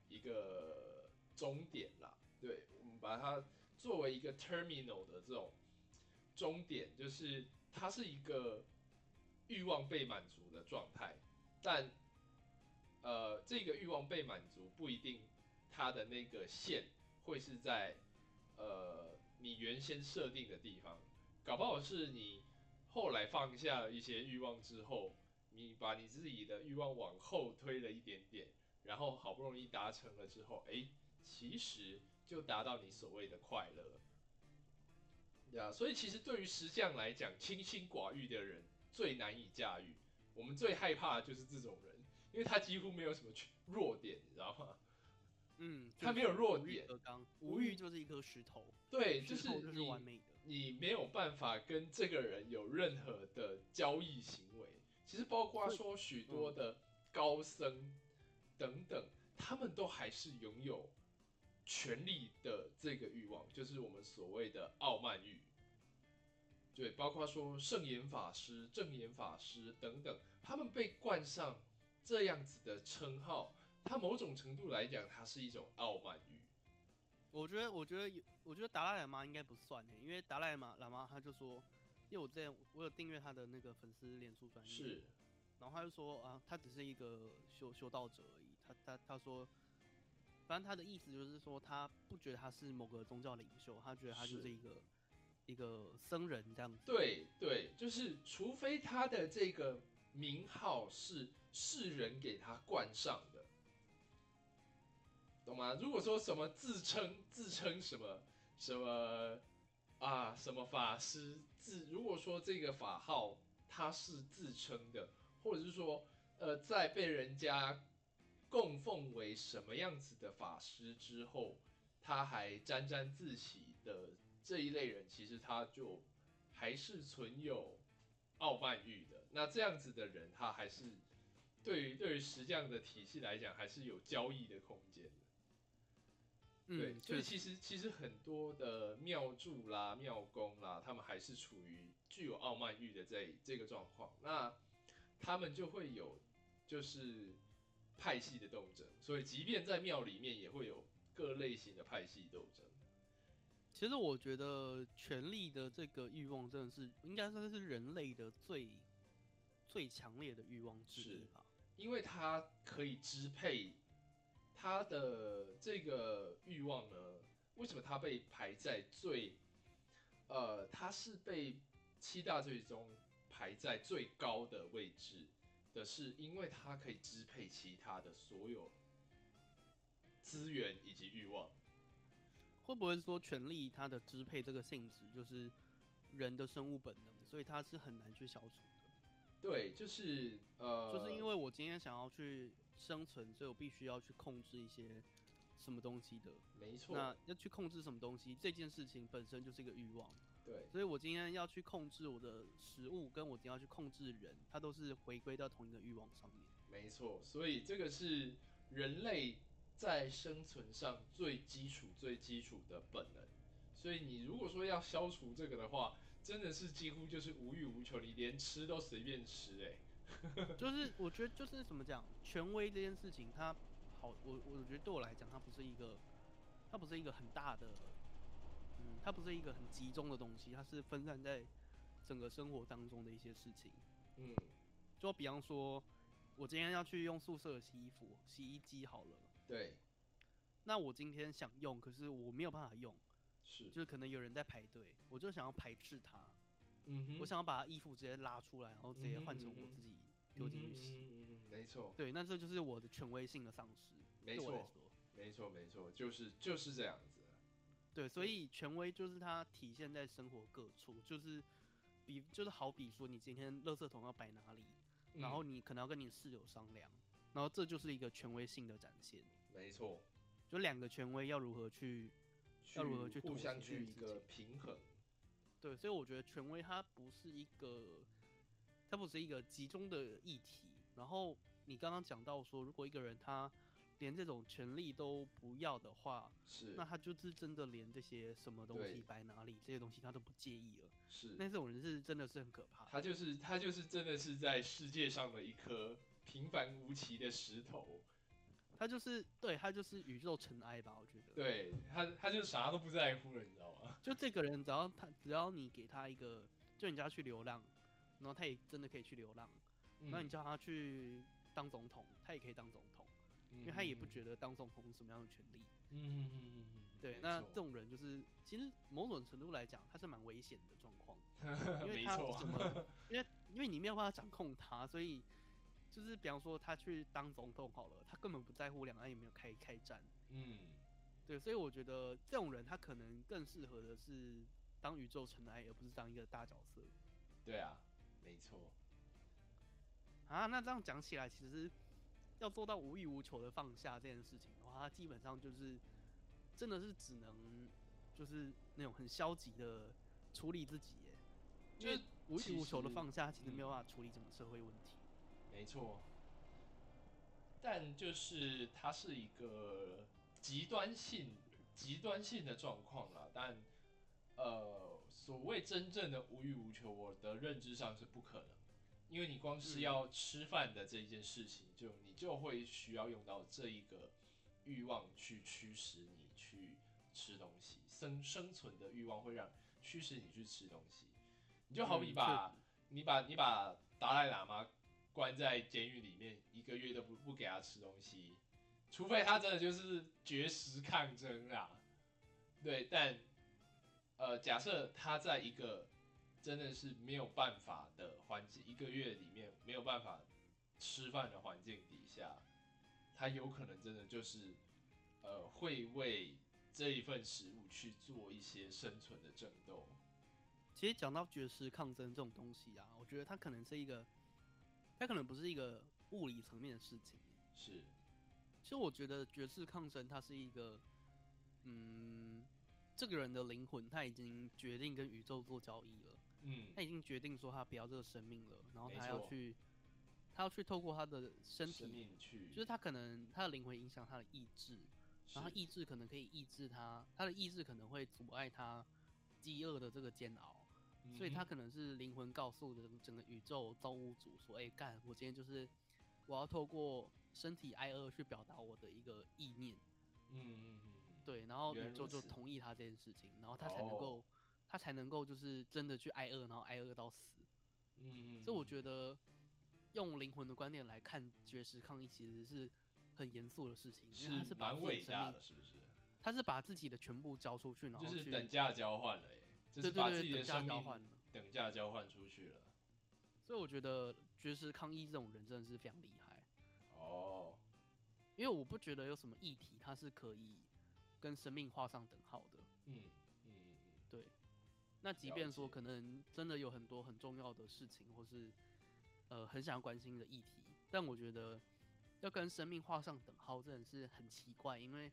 [SPEAKER 1] 一个终点啦。对，把它作为一个 terminal 的这种终点，就是它是一个欲望被满足的状态，但呃，这个欲望被满足不一定它的那个线会是在呃你原先设定的地方，搞不好是你后来放下了一些欲望之后，你把你自己的欲望往后推了一点点，然后好不容易达成了之后，哎，其实就达到你所谓的快乐了。对啊，所以其实对于石匠来讲，清心寡欲的人最难以驾驭。我们最害怕的就是这种人，因为他几乎没有什么缺弱点，你知道吗？
[SPEAKER 2] 嗯，
[SPEAKER 1] 他没有弱点，无欲
[SPEAKER 2] 就是一颗石头，
[SPEAKER 1] 对，就是你
[SPEAKER 2] 完美的。
[SPEAKER 1] 你没有办法跟这个人有任何的交易行为。其实包括说许多的高僧等等，他们都还是拥有权力的这个欲望，就是我们所谓的傲慢欲。对，包括说圣严法师、正严法师等等，他们被冠上这样子的称号，他某种程度来讲，它是一种傲慢欲。
[SPEAKER 2] 我觉得，我觉得有，我觉得达赖喇嘛应该不算欸因为达赖嘛喇嘛他就说，因为我之前我有订阅他的那个粉丝脸书专页，
[SPEAKER 1] 是，
[SPEAKER 2] 然后他就说啊，他只是一个修修道者而已，他他他说，反正他的意思就是说，他不觉得他是某个宗教领袖，他觉得他就是
[SPEAKER 1] 是
[SPEAKER 2] 一个一个僧人这样子。
[SPEAKER 1] 对对，就是除非他的这个名号是世人给他冠上的，懂吗？如果说什么自称自称什么什么啊什么法师自，如果说这个法号他是自称的，或者是说呃在被人家供奉为什么样子的法师之后，他还沾沾自喜的这这一类人，其实他就还是存有傲慢欲的。那这样子的人，他还是对于对于石匠的体系来讲，还是有交易的空间的。对，所以其实其实很多的庙祝啦、庙公啦，他们还是处于具有傲慢欲的这这个状况。那他们就会有就是派系的斗争，所以即便在庙里面，也会有各类型的派系斗争。
[SPEAKER 2] 其实我觉得权力的这个欲望，真的是应该算是人类的最最强烈的欲望之一吧，
[SPEAKER 1] 因为它可以支配。他的这个欲望呢？为什么它被排在最，呃，它是被七大罪中排在最高的位置的？是因为它可以支配其他的所有资源以及欲望。
[SPEAKER 2] 会不会说权力它的支配这个性质就是人的生物本能，所以它是很难去消除的？
[SPEAKER 1] 对，就是呃，
[SPEAKER 2] 就是因为我今天想要去。生存，所以我必须要去控制一些什么东西的。
[SPEAKER 1] 没错。
[SPEAKER 2] 那要去控制什么东西，这件事情本身就是一个欲望。
[SPEAKER 1] 对。
[SPEAKER 2] 所以我今天要去控制我的食物，跟我今天要去控制人，它都是回归到同一个欲望上面。
[SPEAKER 1] 没错。所以这个是人类在生存上最基础、最基础的本能。所以你如果说要消除这个的话，真的是几乎就是无欲无求，你连吃都随便吃，哎。
[SPEAKER 2] 就是我觉得就是怎么讲，权威这件事情，它好，我我觉得对我来讲，它不是一个，它不是一个很大的，嗯，它不是一个很集中的东西，它是分散在整个生活当中的一些事情。
[SPEAKER 1] 嗯，
[SPEAKER 2] 就比方说，我今天要去用宿舍的洗衣服，洗衣机好了。
[SPEAKER 1] 对。
[SPEAKER 2] 那我今天想用，可是我没有办法用。
[SPEAKER 1] 是。
[SPEAKER 2] 就是可能有人在排队，我就想要排斥它。
[SPEAKER 1] 嗯哼。
[SPEAKER 2] 我想要把衣服直接拉出来，然后直接换成我自己。丢进去洗，嗯
[SPEAKER 1] 没错。
[SPEAKER 2] 对，那这就是我的权威性的丧失。
[SPEAKER 1] 没错，没错，没错，就是就是这样子。
[SPEAKER 2] 对，所以权威就是它体现在生活各处，就是比就是好比说，你今天垃圾桶要摆哪里，然后你可能要跟你室友商量，然后这就是一个权威性的展现。
[SPEAKER 1] 没错，
[SPEAKER 2] 就两个权威要如何去，要如何去
[SPEAKER 1] 互相去一个平衡。
[SPEAKER 2] 对，所以我觉得权威它不是一个。它不是一个集中的议题。然后你刚刚讲到说，如果一个人他连这种权利都不要的话，
[SPEAKER 1] 是，
[SPEAKER 2] 那他就是真的连这些什么东西摆哪里这些东西他都不介意了。
[SPEAKER 1] 是，
[SPEAKER 2] 那这种人是真的是很可怕。
[SPEAKER 1] 他就是他就是真的是在世界上的一颗平凡无奇的石头。
[SPEAKER 2] 他就是对他就是宇宙尘埃吧，我觉得。
[SPEAKER 1] 对他他就啥都不在乎了，你知道吗？
[SPEAKER 2] 就这个人，只要他只要你给他一个，就你叫他去流浪。然后他也真的可以去流浪，那你叫他去当总统，他也可以当总统，因为他也不觉得当总统有什么样的权利。
[SPEAKER 1] 嗯嗯嗯嗯
[SPEAKER 2] 对，那这种人就是其实某种程度来讲，他是蛮危险的状况，因为
[SPEAKER 1] 他
[SPEAKER 2] 什么？因为因为你没有办法掌控他，所以就是比方说他去当总统好了，他根本不在乎两岸有没有开开战。
[SPEAKER 1] 嗯，
[SPEAKER 2] 对，所以我觉得这种人他可能更适合的是当宇宙尘埃，而不是当一个大角色。
[SPEAKER 1] 对啊。没错，
[SPEAKER 2] 啊，那这样讲起来，其实要做到无欲无求的放下这件事情的话，他基本上就是真的是只能就是那种很消极的处理自己，因为无欲无求的放下，其实没有办法处理整个社会问题。
[SPEAKER 1] 没错，但就是它是一个极端性、极端性的状况了，但呃。所谓真正的无欲无求，我的认知上是不可能，因为你光是要吃饭的这一件事情，就你就会需要用到这一个欲望去驱使你去吃东西，生生存的欲望会让驱使你去吃东西。你就好比把你把你把达赖喇嘛关在监狱里面一个月都不不给他吃东西，除非他真的就是绝食抗争啊，对，但。呃，假设他在一个真的是没有办法的环境，一个月里面没有办法吃饭的环境底下，他有可能真的就是呃会为这一份食物去做一些生存的争斗。
[SPEAKER 2] 其实讲到绝食抗争这种东西啊，我觉得它可能是一个，它可能不是一个物理层面的事情。
[SPEAKER 1] 是，
[SPEAKER 2] 其实我觉得绝食抗争它是一个，嗯。这个人的灵魂他已经决定跟宇宙做交易了，
[SPEAKER 1] 嗯，
[SPEAKER 2] 他已经决定说他不要这个生命了，然后他要去，他要去透过他的身
[SPEAKER 1] 生
[SPEAKER 2] 体，
[SPEAKER 1] 命去，
[SPEAKER 2] 就是他可能他的灵魂影响他的意志，然后他意志可能可以抑制他，他的意志可能会阻碍他饥饿的这个煎熬，所以他可能是灵魂告诉的整个宇宙造物主说：“哎、干，我今天就是我要透过身体挨饿去表达我的一个意念。”
[SPEAKER 1] 嗯嗯嗯嗯，
[SPEAKER 2] 对，然后宇宙就同意他这件事情，然后他才能
[SPEAKER 1] 哦。
[SPEAKER 2] 够，他才能够就是真的去挨饿，然后挨饿到死。
[SPEAKER 1] 嗯嗯，
[SPEAKER 2] 所以我觉得用灵魂的观点来看绝食抗议，其实是很严肃的事情，因为他是把
[SPEAKER 1] 伟大的，，是不是？
[SPEAKER 2] 他是把自己的全部交出去，然后
[SPEAKER 1] 就是等价交换了耶，就
[SPEAKER 2] 对对对
[SPEAKER 1] 是把自己的
[SPEAKER 2] 等价
[SPEAKER 1] 生命
[SPEAKER 2] 交换了
[SPEAKER 1] 等价交换出去了。
[SPEAKER 2] 所以我觉得绝食抗议这种人真的是非常厉害，
[SPEAKER 1] 哦，
[SPEAKER 2] 因为我不觉得有什么议题它是可以跟生命画上等号的。
[SPEAKER 1] 嗯
[SPEAKER 2] 那即便说可能真的有很多很重要的事情，或是呃很想关心的议题，但我觉得要跟生命画上等号，真的是很奇怪，因为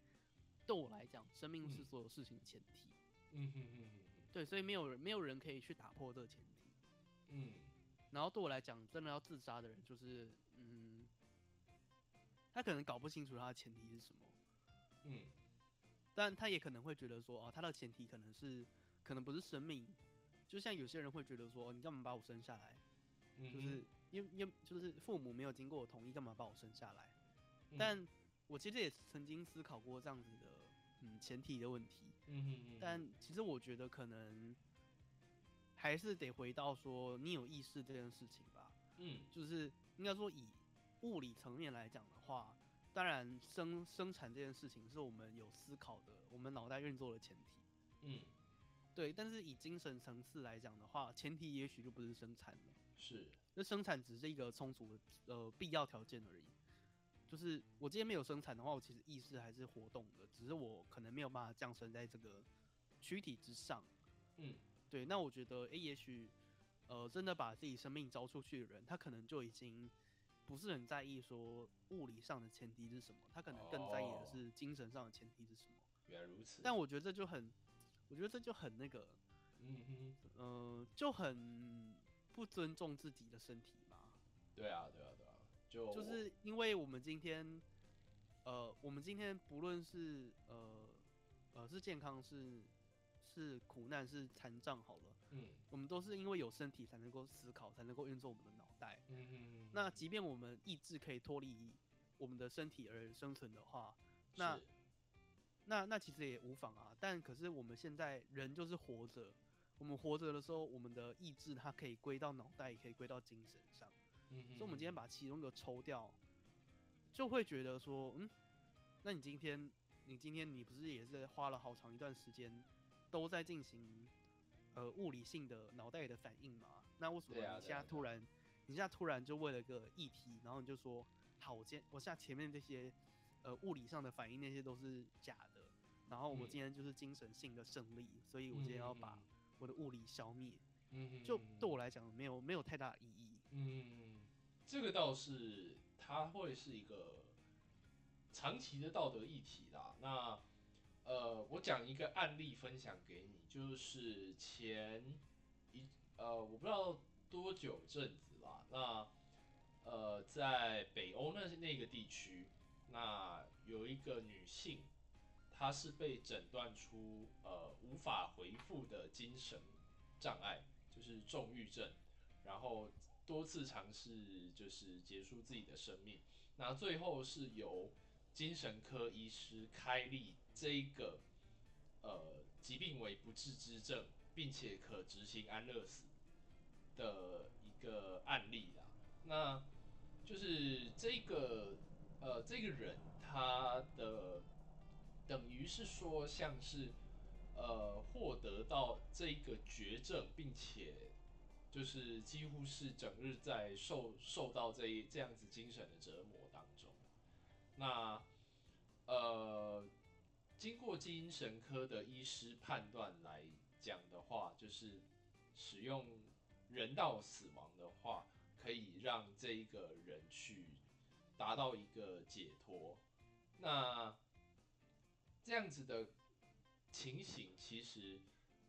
[SPEAKER 2] 对我来讲，生命是
[SPEAKER 1] 嗯。
[SPEAKER 2] 所有事情的前提。
[SPEAKER 1] 嗯嗯嗯嗯
[SPEAKER 2] 对，所以没有人没有人可以去打破这个前提。
[SPEAKER 1] 嗯。
[SPEAKER 2] 然后对我来讲，真的要自杀的人，就是嗯，他可能搞不清楚他的前提是什么，
[SPEAKER 1] 嗯。
[SPEAKER 2] 但他也可能会觉得说，哦，他的前提可能是可能不是生命，就像有些人会觉得说，哦你干嘛把我生下来？
[SPEAKER 1] 嗯，
[SPEAKER 2] 就是因为因为就是父母没有经过我同意，干嘛把我生下来？
[SPEAKER 1] 嗯
[SPEAKER 2] 但我其实也曾经思考过这样子的嗯前提的问题，
[SPEAKER 1] 嗯哼嗯，
[SPEAKER 2] 但其实我觉得可能还是得回到说你有意识这件事情吧。
[SPEAKER 1] 嗯
[SPEAKER 2] 就是应该说以物理层面来讲的话，当然生生产这件事情是我们有思考的，我们脑袋运作的前提。
[SPEAKER 1] 嗯
[SPEAKER 2] 对，但是以精神层次来讲的话，前提也许就不是生产了。
[SPEAKER 1] 是
[SPEAKER 2] 那生产只是一个充足的呃必要条件而已。就是我今天没有生产的话，我其实意识还是活动的，只是我可能没有办法降生在这个躯体之上。
[SPEAKER 1] 嗯
[SPEAKER 2] 对，那我觉得，诶，也许，呃，真的把自己生命交出去的人，他可能就已经不是很在意说物理上的前提是什么，他可能更在意的
[SPEAKER 1] 哦
[SPEAKER 2] 是精神上的前提是什么。
[SPEAKER 1] 原来如此，
[SPEAKER 2] 但我觉得这就很，我觉得这就很那个，
[SPEAKER 1] 嗯哼，
[SPEAKER 2] 嗯、就很不尊重自己的身体嘛。
[SPEAKER 1] 对啊对啊对啊，就
[SPEAKER 2] 就是因为我们今天，呃，我们今天不论是呃呃是健康是是苦难是残障好了，
[SPEAKER 1] 嗯
[SPEAKER 2] 我们都是因为有身体才能够思考，才能够运作我们的脑袋。
[SPEAKER 1] 嗯嗯，
[SPEAKER 2] 那即便我们意志可以脱离我们的身体而生存的话，那
[SPEAKER 1] 是
[SPEAKER 2] 那那其实也无妨啊。但可是我们现在人就是活着，我们活着的时候，我们的意志它可以归到脑袋，也可以归到精神上。
[SPEAKER 1] 嗯哼，
[SPEAKER 2] 所以，我们今天把其中一个抽掉，就会觉得说，嗯，那你今天，你今天你不是也是花了好长一段时间都在进行呃物理性的脑袋的反应嘛？那为什么你现在突然，你现在突然就为了个议题，然后你就说，好，我今我现在前面这些呃物理上的反应那些都是假的，然后我
[SPEAKER 1] 嗯
[SPEAKER 2] 今天就是精神性的胜利，所以我今天要把我的物理消灭，
[SPEAKER 1] 嗯哼，
[SPEAKER 2] 就
[SPEAKER 1] 嗯
[SPEAKER 2] 对我来讲没有没有太大意义。
[SPEAKER 1] 嗯，这个倒是它会是一个长期的道德议题啦。那呃，我讲一个案例分享给你，就是前一呃，我不知道多久阵子啦。那呃，在北欧那那个地区，那有一个女性，他是被诊断出呃无法回复的精神障碍，就是重郁症，然后多次尝试就是结束自己的生命，那最后是由精神科医师开立这个呃疾病为不治之症，并且可执行安乐死的一个案例啦。那就是这个呃这个人他的等于是说像是呃获得到这个绝症，并且就是几乎是整日在受受到这一这样子精神的折磨当中。那呃，经过精神科的医师判断来讲的话，就是使用人道死亡的话，可以让这一个人去达到一个解脱。那这样子的情形，其实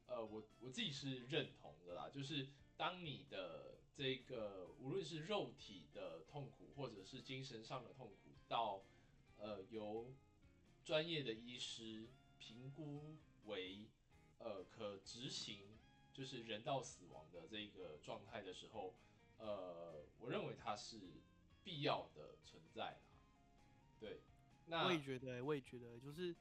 [SPEAKER 1] 呃，我我自己是认同的啦，就是当你的这个无论是肉体的痛苦，或者是精神上的痛苦，到呃由专业的医师评估为呃可执行，就是人道死亡的这个状态的时候，呃，我认为它是必要的存在啦。对，那
[SPEAKER 2] 我也觉得，我也觉得，就是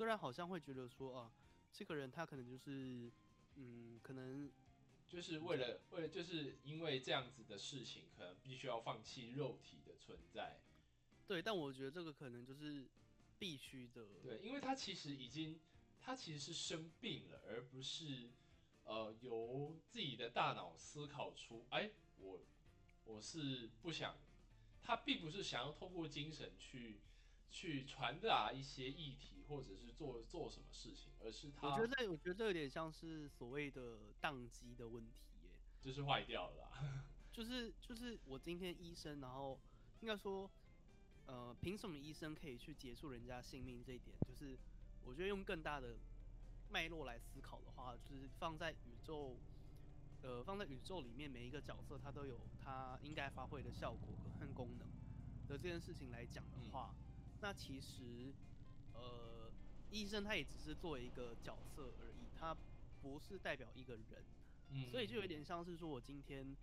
[SPEAKER 2] 虽然好像会觉得说啊，这个人他可能就是，嗯，可能
[SPEAKER 1] 就是为了为了就是因为这样子的事情，可能必须要放弃肉体的存在。
[SPEAKER 2] 对，但我觉得这个可能就是必须的。
[SPEAKER 1] 对，因为他其实已经他其实是生病了，而不是呃由自己的大脑思考出，哎，我我是不想，他并不是想要透过精神去去传达一些议题，或者是做做什么事情，而是他
[SPEAKER 2] 我觉得这，我觉得这有点像是所谓的宕机的问题耶。
[SPEAKER 1] 就是坏掉了啦。
[SPEAKER 2] 就是就是我今天医生，然后应该说，呃，凭什么医生可以去结束人家性命这一点，就是我觉得用更大的脉络来思考的话，就是放在宇宙，呃，放在宇宙里面每一个角色，他都有他应该发挥的效果和功能的这件事情来讲的话，那其实，呃，医生他也只是作为一个角色而已，他不是代表一个人。
[SPEAKER 1] 嗯，
[SPEAKER 2] 所以就有点像是说，我今天，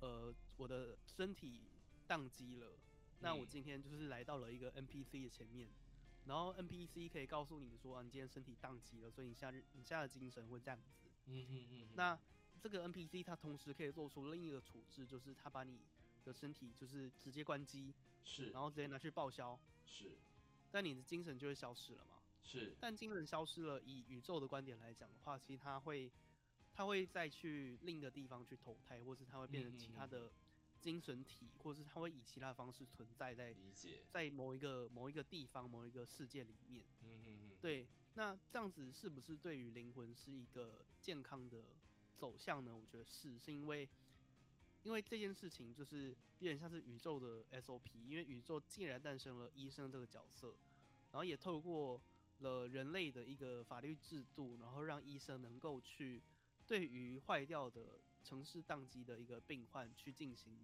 [SPEAKER 2] 呃，我的身体宕机了，那我
[SPEAKER 1] 嗯
[SPEAKER 2] 今天就是来到了一个 NPC 的前面，然后 NPC 可以告诉你说，啊，你今天身体宕机了，所以你现在你现在的精神会这样子。
[SPEAKER 1] 嗯嗯嗯，
[SPEAKER 2] 那这个 NPC 它同时可以做出另一个处置，就是它把你的身体就是直接关机，
[SPEAKER 1] 是
[SPEAKER 2] 然后直接拿去报销，
[SPEAKER 1] 是
[SPEAKER 2] 但你的精神就会消失了嘛。
[SPEAKER 1] 是，
[SPEAKER 2] 但精神消失了，以宇宙的观点来讲的话，其实它会，它会再去另一个地方去投胎，或是它会变成其他的精神体，或是它会以其他的方式存在在
[SPEAKER 1] 理解。
[SPEAKER 2] 在某一个某一个地方、某一个世界里面。
[SPEAKER 1] 嗯嗯嗯，
[SPEAKER 2] 对，那这样子是不是对于灵魂是一个健康的走向呢？我觉得是，是因为因为这件事情就是有点像是宇宙的 SOP，因为宇宙竟然诞生了医生这个角色，然后也透过了人类的一个法律制度，然后让医生能够去对于坏掉的城市宕机的一个病患去进行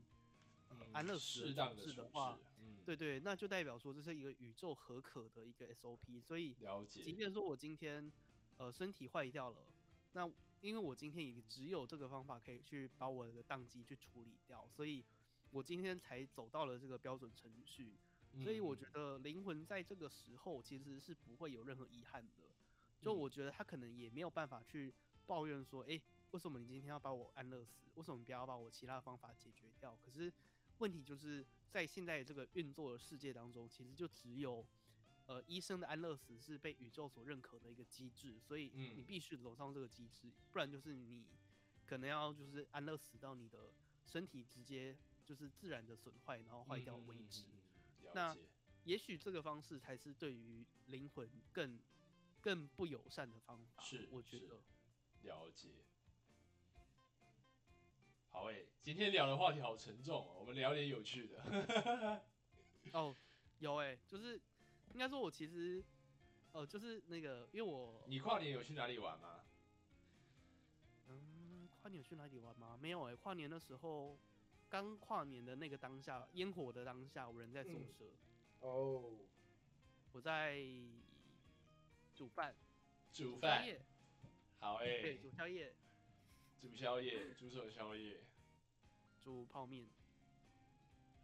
[SPEAKER 2] 呃
[SPEAKER 1] 嗯
[SPEAKER 2] 安乐死
[SPEAKER 1] 适
[SPEAKER 2] 的处
[SPEAKER 1] 当的处
[SPEAKER 2] 置的话，
[SPEAKER 1] 嗯，
[SPEAKER 2] 对对，那就代表说这是一个宇宙合可的一个 SOP，所以
[SPEAKER 1] 了解。
[SPEAKER 2] 即便说我今天呃身体坏掉了，那因为我今天也只有这个方法可以去把我的宕机去处理掉，所以我今天才走到了这个标准程序。所以我觉
[SPEAKER 1] 嗯
[SPEAKER 2] 得灵魂在这个时候其实是不会有任何遗憾的。就
[SPEAKER 1] 嗯
[SPEAKER 2] 我觉得他可能也没有办法去抱怨说，诶，为什么你今天要把我安乐死？为什么你不要把我其他的方法解决掉？可是问题就是在现在这个运作的世界当中，其实就只有呃医生的安乐死是被宇宙所认可的一个机制，所以
[SPEAKER 1] 嗯
[SPEAKER 2] 你必须走上这个机制，不然就是你可能要就是安乐死到你的身体直接就是自然的损坏，然后坏掉为止。那也许这个方式才是对于灵魂更更不友善的方法。
[SPEAKER 1] 是是
[SPEAKER 2] 我觉得。
[SPEAKER 1] 了解。好诶、今天聊的话题好沉重哦，我们聊点有趣的。
[SPEAKER 2] 哦，有哎、就是应该说，我其实呃，就是那个，因为我
[SPEAKER 1] 你跨年有去哪里玩吗？
[SPEAKER 2] 嗯，跨年有去哪里玩吗？没有哎、跨年的时候，刚跨年的那个当下，烟火的当下，我人在宿
[SPEAKER 1] 嗯
[SPEAKER 2] 舍，
[SPEAKER 1] 哦，
[SPEAKER 2] 我在煮饭，
[SPEAKER 1] 煮饭。好诶、
[SPEAKER 2] 对，煮宵夜，
[SPEAKER 1] 煮宵夜，煮什么宵夜？
[SPEAKER 2] 煮泡面，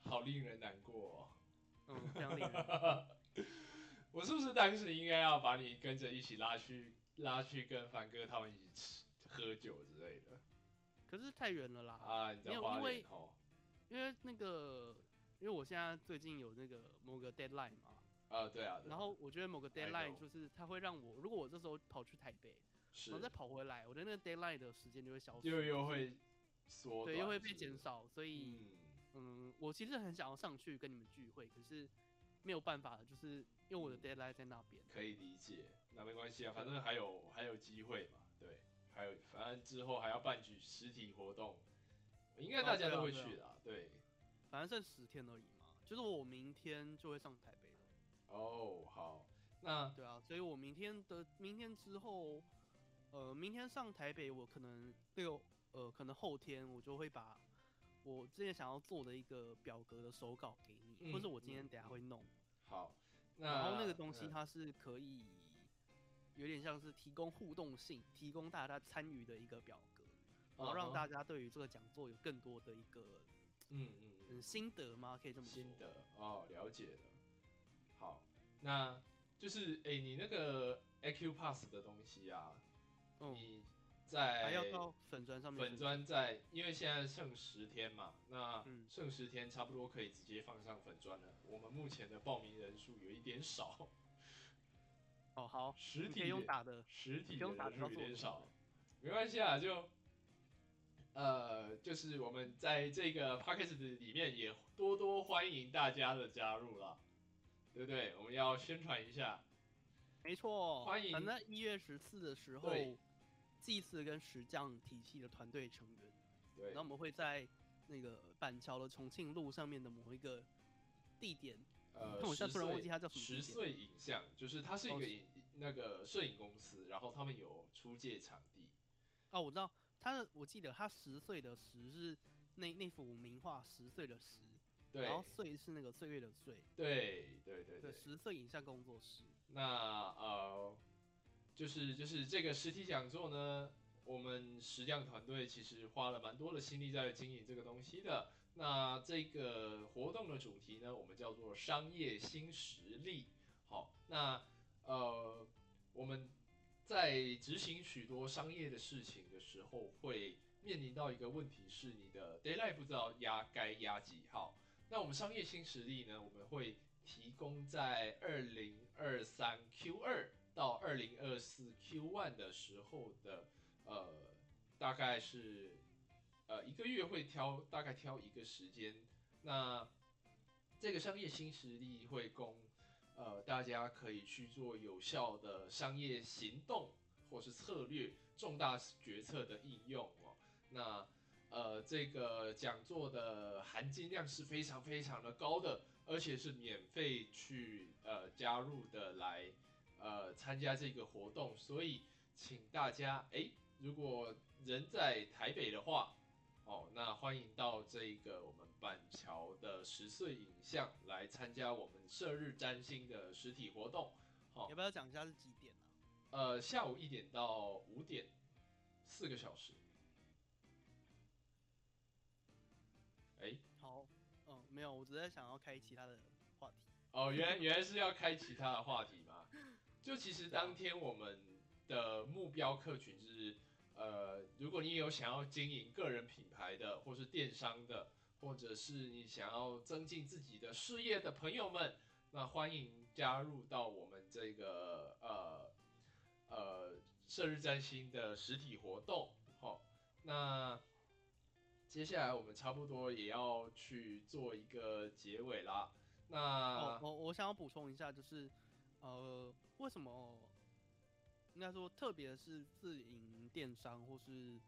[SPEAKER 1] 好令人难过、哦。
[SPEAKER 2] 嗯，非常令人。
[SPEAKER 1] 我是不是当时应该要把你跟着一起拉去拉去跟凡哥他们一起吃喝酒之类的
[SPEAKER 2] 可是太远了啦，
[SPEAKER 1] 啊？你
[SPEAKER 2] 没
[SPEAKER 1] 在花
[SPEAKER 2] 有因为？因为那个，因为我现在最近有那个某个 deadline 嘛，
[SPEAKER 1] 啊，对啊。
[SPEAKER 2] 然后我觉得某个 deadline 就是他会让我，如果我这时候跑去台北，
[SPEAKER 1] 是
[SPEAKER 2] 然后再跑回来，我的那个 deadline 的时间就会消失，
[SPEAKER 1] 又又会缩
[SPEAKER 2] 对，又会被减少，所以
[SPEAKER 1] 嗯，
[SPEAKER 2] 嗯我其实很想要上去跟你们聚会，可是没有办法，就是因为我的
[SPEAKER 1] 嗯
[SPEAKER 2] deadline 在那边。
[SPEAKER 1] 可以理解，那没关系啊，反正还有还有机会嘛，对，还有反正之后还要办举实体活动，应该
[SPEAKER 2] 哦
[SPEAKER 1] 大家都会去的啊，对。
[SPEAKER 2] 反正剩十天而已嘛，就是我明天就会上台北了。
[SPEAKER 1] 哦，好，那
[SPEAKER 2] 对啊，所以我明天的明天之后，呃，明天上台北，我可能六呃，可能后天我就会把我之前想要做的一个表格的手稿给你，或者我今天等下会弄。
[SPEAKER 1] 好，
[SPEAKER 2] 然后那个东西它是可以有点像是提供互动性，提供大家参与的一个表格，然后让大家对于这个讲座有更多的一个
[SPEAKER 1] 嗯嗯
[SPEAKER 2] 嗯心得吗？可以这么说。
[SPEAKER 1] 心得哦，了解了。好，那就是哎，你那个 AQ Pass 的东西啊，你在
[SPEAKER 2] 还要到粉砖上面。
[SPEAKER 1] 粉砖在，因为现在剩十天嘛，那剩十天差不多可以直接放上粉砖了。我们目前的报名人数有一点少。
[SPEAKER 2] 哦，好，
[SPEAKER 1] 实体
[SPEAKER 2] 用打的，
[SPEAKER 1] 实体人数有点少，没关系啊，就呃，就是我们在这个 p a c k a g e 里面也多多欢迎大家的加入了，对不对？我们要宣传一下，
[SPEAKER 2] 没错，
[SPEAKER 1] 欢迎。
[SPEAKER 2] 反正一月十四的时候，祭祀跟石匠体系的团队成员，
[SPEAKER 1] 对，
[SPEAKER 2] 然后我们会在那个板桥的重庆路上面的某一个地点。
[SPEAKER 1] 呃，
[SPEAKER 2] 我现在突然忘记它叫什么。
[SPEAKER 1] 十岁影像，就是它是一个影那个摄影公司，然后他们有出借场地。
[SPEAKER 2] 哦，我知道，他的我记得他十岁的十是那那幅名画十岁的十，
[SPEAKER 1] 对，
[SPEAKER 2] 然后岁是那个岁月的岁，
[SPEAKER 1] 对对对对，
[SPEAKER 2] 十岁影像工作室。
[SPEAKER 1] 那呃，就是就是这个实体讲座呢，我们实匠团队其实花了蛮多的心力在经营这个东西的。那这个活动的主题呢，我们叫做商业新实力。好，那呃，我们在执行许多商业的事情的时候，会面临到一个问题，是你的 d a y l i g h t 不知道压该压几号。那我们商业新实力呢，我们会提供在二零二三 Q 二到二零二四 Q one 的时候的，呃，大概是。呃，一个月会挑大概挑一个时间，那这个商业新实力会供呃大家可以去做有效的商业行动或是策略重大决策的应用哦。那呃这个讲座的含金量是非常非常的高的，而且是免费去呃加入的来呃参加这个活动，所以请大家哎如果人在台北的话。哦，那欢迎到这个我们板桥的十岁影像来参加我们射日占星的实体活动。好，
[SPEAKER 2] 要不要讲一下是几点呢？
[SPEAKER 1] 呃，下午一点到五点，四个小时。哎，
[SPEAKER 2] 好，嗯，没有，我只是想要开其他的话题。
[SPEAKER 1] 哦，原来原来是要开其他的话题吗？就其实当天我们的目标客群是。呃，如果你有想要经营个人品牌的，或是电商的，或者是你想要增进自己的事业的朋友们，那欢迎加入到我们这个呃呃射日占星的实体活动。好，那接下来我们差不多也要去做一个结尾啦。那
[SPEAKER 2] 我我想要补充一下，就是呃，为什么？应该说，特别是自营电商或是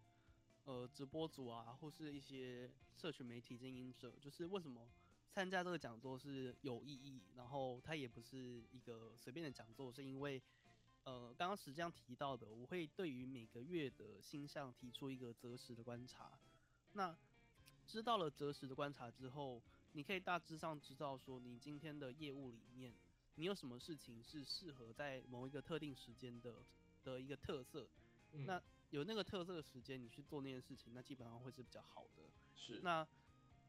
[SPEAKER 2] 呃直播主啊，或是一些社群媒体经营者，就是为什么参加这个讲座是有意义？然后它也不是一个随便的讲座，是因为呃刚刚实际上提到的，我会对于每个月的星象提出一个择时的观察。那知道了择时的观察之后，你可以大致上知道说，你今天的业务里面，你有什么事情是适合在某一个特定时间的。的一个特色，那有那个特色的时间，你去做那件事情，那基本上会是比较好的。
[SPEAKER 1] 是。
[SPEAKER 2] 那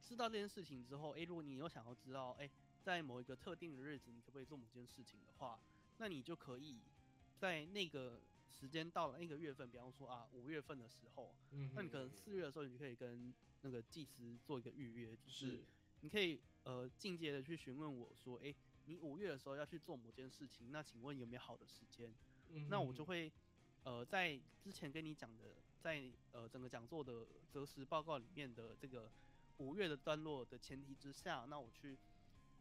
[SPEAKER 2] 知道这件事情之后，诶，如果你有想要知道，诶，在某一个特定的日子，你可不可以做某件事情的话，那你就可以在那个时间到了那个月份，比方说啊五月份的时候，
[SPEAKER 1] 嗯，
[SPEAKER 2] 那你可能四月的时候，你就可以跟那个祭司做一个预约，就是你可以呃进阶的去询问我说，诶，你五月的时候要去做某件事情，那请问有没有好的时间？那我就会，呃，在之前跟你讲的，在呃整个讲座的择时报告里面的这个五月的段落的前提之下，那我去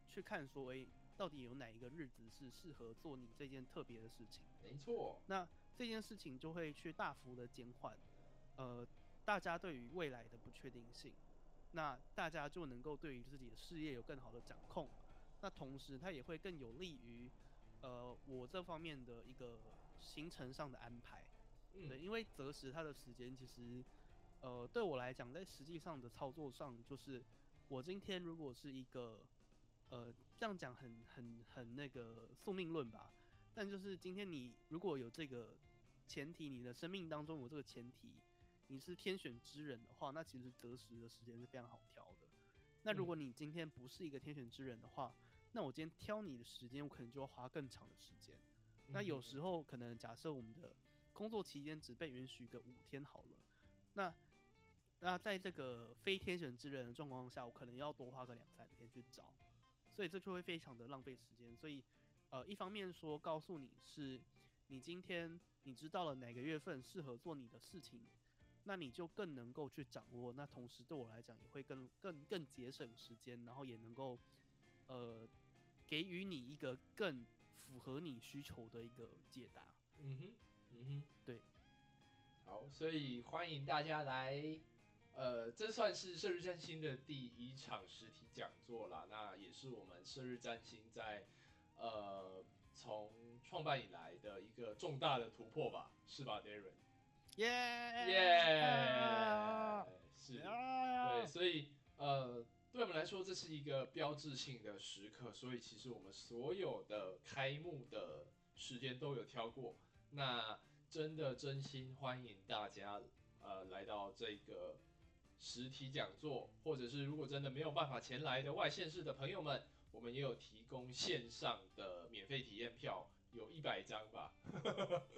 [SPEAKER 2] 去看说，哎，到底有哪一个日子是适合做你这件特别的事情？
[SPEAKER 1] 没错。
[SPEAKER 2] 那这件事情就会去大幅的减缓，呃，大家对于未来的不确定性，那大家就能够对于自己的事业有更好的掌控。那同时，它也会更有利于。呃我这方面的一个行程上的安排。
[SPEAKER 1] 嗯
[SPEAKER 2] 对，因为择时它的时间其实，呃，对我来讲，在实际上的操作上，就是我今天如果是一个，呃，这样讲很很很那个宿命论吧，但就是今天你如果有这个前提，你的生命当中有这个前提，你是天选之人的话，那其实择时的时间是非常好调的。那如
[SPEAKER 1] 嗯
[SPEAKER 2] 果你今天不是一个天选之人的话，那我今天挑你的时间，我可能就要花更长的时间。那有时候可能假设我们的工作期间只被允许个五天好了，那那在这个非天选之人的状况下，我可能要多花个两三天去找，所以这就会非常的浪费时间。所以呃，一方面说告诉你是你今天你知道了哪个月份适合做你的事情，那你就更能够去掌握。那同时对我来讲也会更更更节省时间，然后也能够呃给予你一个更符合你需求的一个解答。
[SPEAKER 1] 嗯哼，嗯哼，
[SPEAKER 2] 对。
[SPEAKER 1] 好，所以欢迎大家来，呃，这算是射日占星的第一场实体讲座啦。那也是我们射日占星在呃从创办以来的一个重大的突破吧，是吧，Darren？
[SPEAKER 2] 耶
[SPEAKER 1] 耶，是，对，所以呃，对我们来说，这是一个标志性的时刻，所以其实我们所有的开幕的时间都有挑过。那真的真心欢迎大家呃来到这个实体讲座，或者是如果真的没有办法前来的外县市的朋友们，我们也有提供线上的免费体验票，有一百张吧。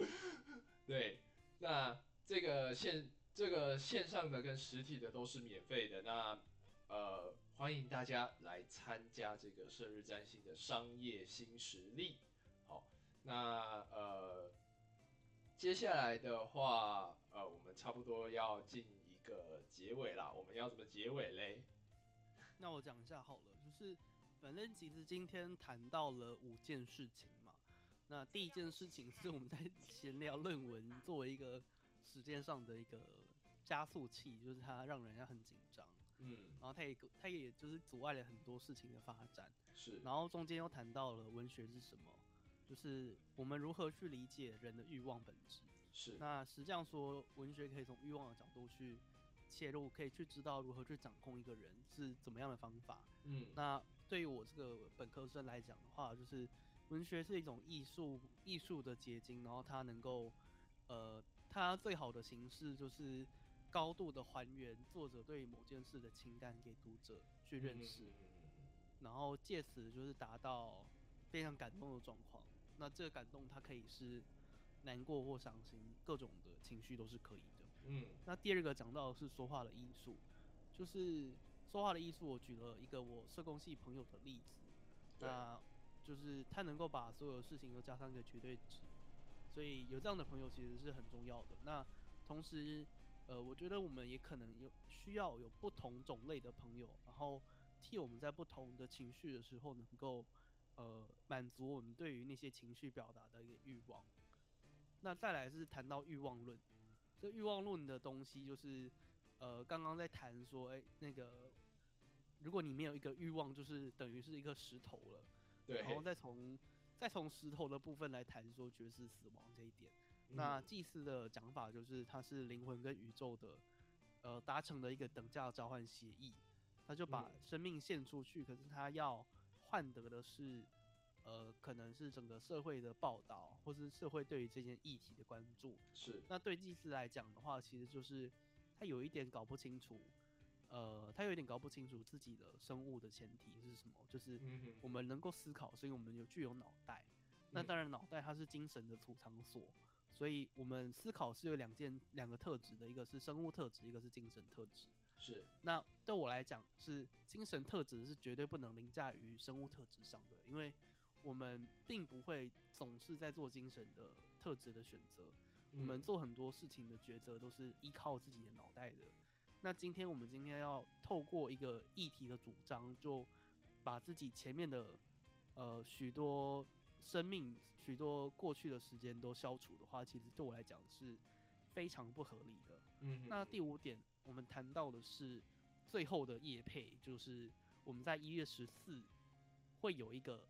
[SPEAKER 1] 对，那这个线这个线上的跟实体的都是免费的。那呃，欢迎大家来参加这个射日占星的商业新实力。好，那呃，接下来的话，呃，我们差不多要进一个结尾啦。我们要怎么结尾嘞？
[SPEAKER 2] 那我讲一下好了，就是反正其实今天谈到了五件事情嘛。那第一件事情是我们在闲聊论文作为一个时间上的一个加速器，就是它让人家很紧张，
[SPEAKER 1] 嗯，
[SPEAKER 2] 然后他也他也就是阻碍了很多事情的发展。
[SPEAKER 1] 是，
[SPEAKER 2] 然后中间又谈到了文学是什么，就是我们如何去理解人的欲望本质。
[SPEAKER 1] 是，
[SPEAKER 2] 那实际上说，文学可以从欲望的角度去切入，可以去知道如何去掌控一个人是怎么样的方法。
[SPEAKER 1] 嗯，
[SPEAKER 2] 那对于我这个本科生来讲的话，就是文学是一种艺术，艺术的结晶，然后它能够，呃，它最好的形式就是高度的还原作者对某件事的情感给读者去认识，然后借此就是达到非常感动的状况。那这个感动它可以是难过或伤心，各种的情绪都是可以的。
[SPEAKER 1] 嗯
[SPEAKER 2] 那第二个讲到的是说话的艺术，就是说话的艺术。我举了一个我社工系朋友的例子，那就是他能够把所有事情都加上一个绝对值，所以有这样的朋友其实是很重要的。那同时，呃，我觉得我们也可能有需要有不同种类的朋友，然后替我们在不同的情绪的时候能够呃满足我们对于那些情绪表达的一个欲望。那再来是谈到欲望论，这欲望论的东西就是，呃，刚刚在谈说，哎、那个，如果你没有一个欲望，就是等于是一个石头了。
[SPEAKER 1] 对，
[SPEAKER 2] 然后再从再从石头的部分来谈说爵士死亡这一点。
[SPEAKER 1] 嗯
[SPEAKER 2] 那祭司的讲法就是，它是灵魂跟宇宙的，呃，达成的一个等价交换协议。他就把
[SPEAKER 1] 嗯
[SPEAKER 2] 生命献出去，可是他要换得的是，呃，可能是整个社会的报道，或是社会对于这件议题的关注。
[SPEAKER 1] 是，
[SPEAKER 2] 那对祭司来讲的话，其实就是他有一点搞不清楚，呃，他有一点搞不清楚自己的生物的前提是什么，就是我们能够思考，所以我们有具有脑袋。那
[SPEAKER 1] 嗯
[SPEAKER 2] 当然，脑袋它是精神的储藏所，所以我们思考是有两件两个特质的，一个是生物特质，一个是精神特质。
[SPEAKER 1] 是，
[SPEAKER 2] 那对我来讲，是精神特质是绝对不能凌驾于生物特质上的，因为我们并不会总是在做精神的特质的选择，我们
[SPEAKER 1] 嗯
[SPEAKER 2] 做很多事情的抉择都是依靠自己的脑袋的。那今天我们今天要透过一个议题的主张，就把自己前面的呃许多生命、许多过去的时间都消除的话，其实对我来讲是非常不合理的。
[SPEAKER 1] 嗯
[SPEAKER 2] 那第五点，我们谈到的是最后的业配，就是我们在一月十四会有一个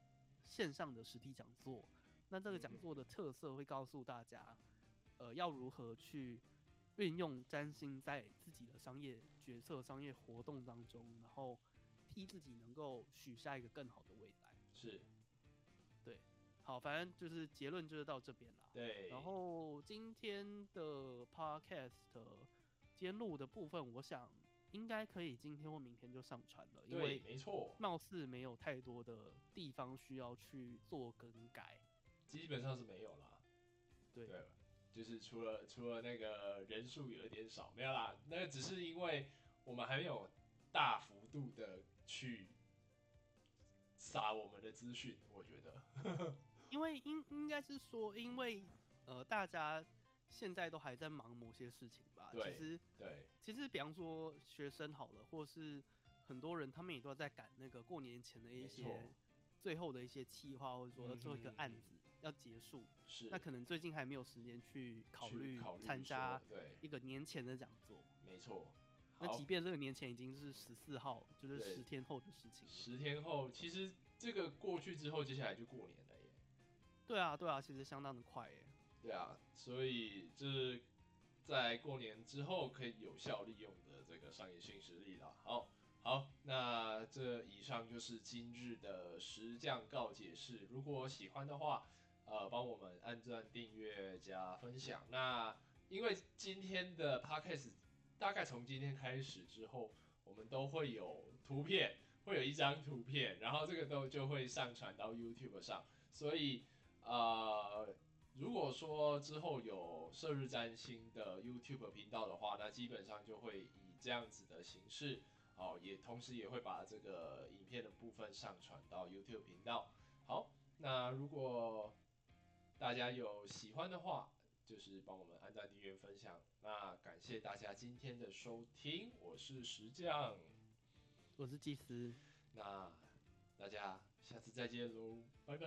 [SPEAKER 2] 线上的实体讲座。那这个讲座的特色会告诉大家，呃，要如何去运用占星在自己的商业决策、商业活动当中，然后替自己能够许下一个更好的未来。
[SPEAKER 1] 是，
[SPEAKER 2] 对，好，反正就是结论就是到这边啦。
[SPEAKER 1] 对。
[SPEAKER 2] 然后今天的 podcast 今天录的部分，我想应该可以今天或明天就上传了，因为
[SPEAKER 1] 没错，
[SPEAKER 2] 貌似没有太多的地方需要去做更改。
[SPEAKER 1] 基本上是没有啦，
[SPEAKER 2] 对，
[SPEAKER 1] 就是除了除了那个人数有一点少，没有啦，那个只是因为我们还没有大幅度的去撒我们的资讯，我觉得，
[SPEAKER 2] 因为应应该是说，因为呃大家现在都还在忙某些事情吧，其实
[SPEAKER 1] 对，
[SPEAKER 2] 其实比方说学生好了，或是很多人他们也都在赶那个过年前的一些最后的一些计划，或者说最后一个案子。要结束，
[SPEAKER 1] 是
[SPEAKER 2] 那可能最近还没有时间去
[SPEAKER 1] 考
[SPEAKER 2] 虑参加
[SPEAKER 1] 对
[SPEAKER 2] 一个年前的讲座，
[SPEAKER 1] 没错。
[SPEAKER 2] 那即便这个年前已经是十四号，就是十天后的事情。
[SPEAKER 1] 十天后，其实这个过去之后，接下来就过年了耶。
[SPEAKER 2] 对啊，对啊，其实相当的快耶。
[SPEAKER 1] 对啊，所以就是在过年之后可以有效利用的这个商业性实力了。好。好，那这以上就是今日的石匠告解释。如果喜欢的话，呃，帮我们按赞、订阅、加分享。那因为今天的 podcast 大概从今天开始之后，我们都会有图片，会有一张图片，然后这个都就会上传到 YouTube 上。所以，呃，如果说之后有射日占星的 YouTube 频道的话，那基本上就会以这样子的形式。哦，也同时也会把这个影片的部分上传到 YouTube 频道。好，那如果大家有喜欢的话，就是帮我们按赞、订阅、分享。那感谢大家今天的收听，我是石匠，
[SPEAKER 2] 我是祭司。
[SPEAKER 1] 那大家下次再见喽，拜拜，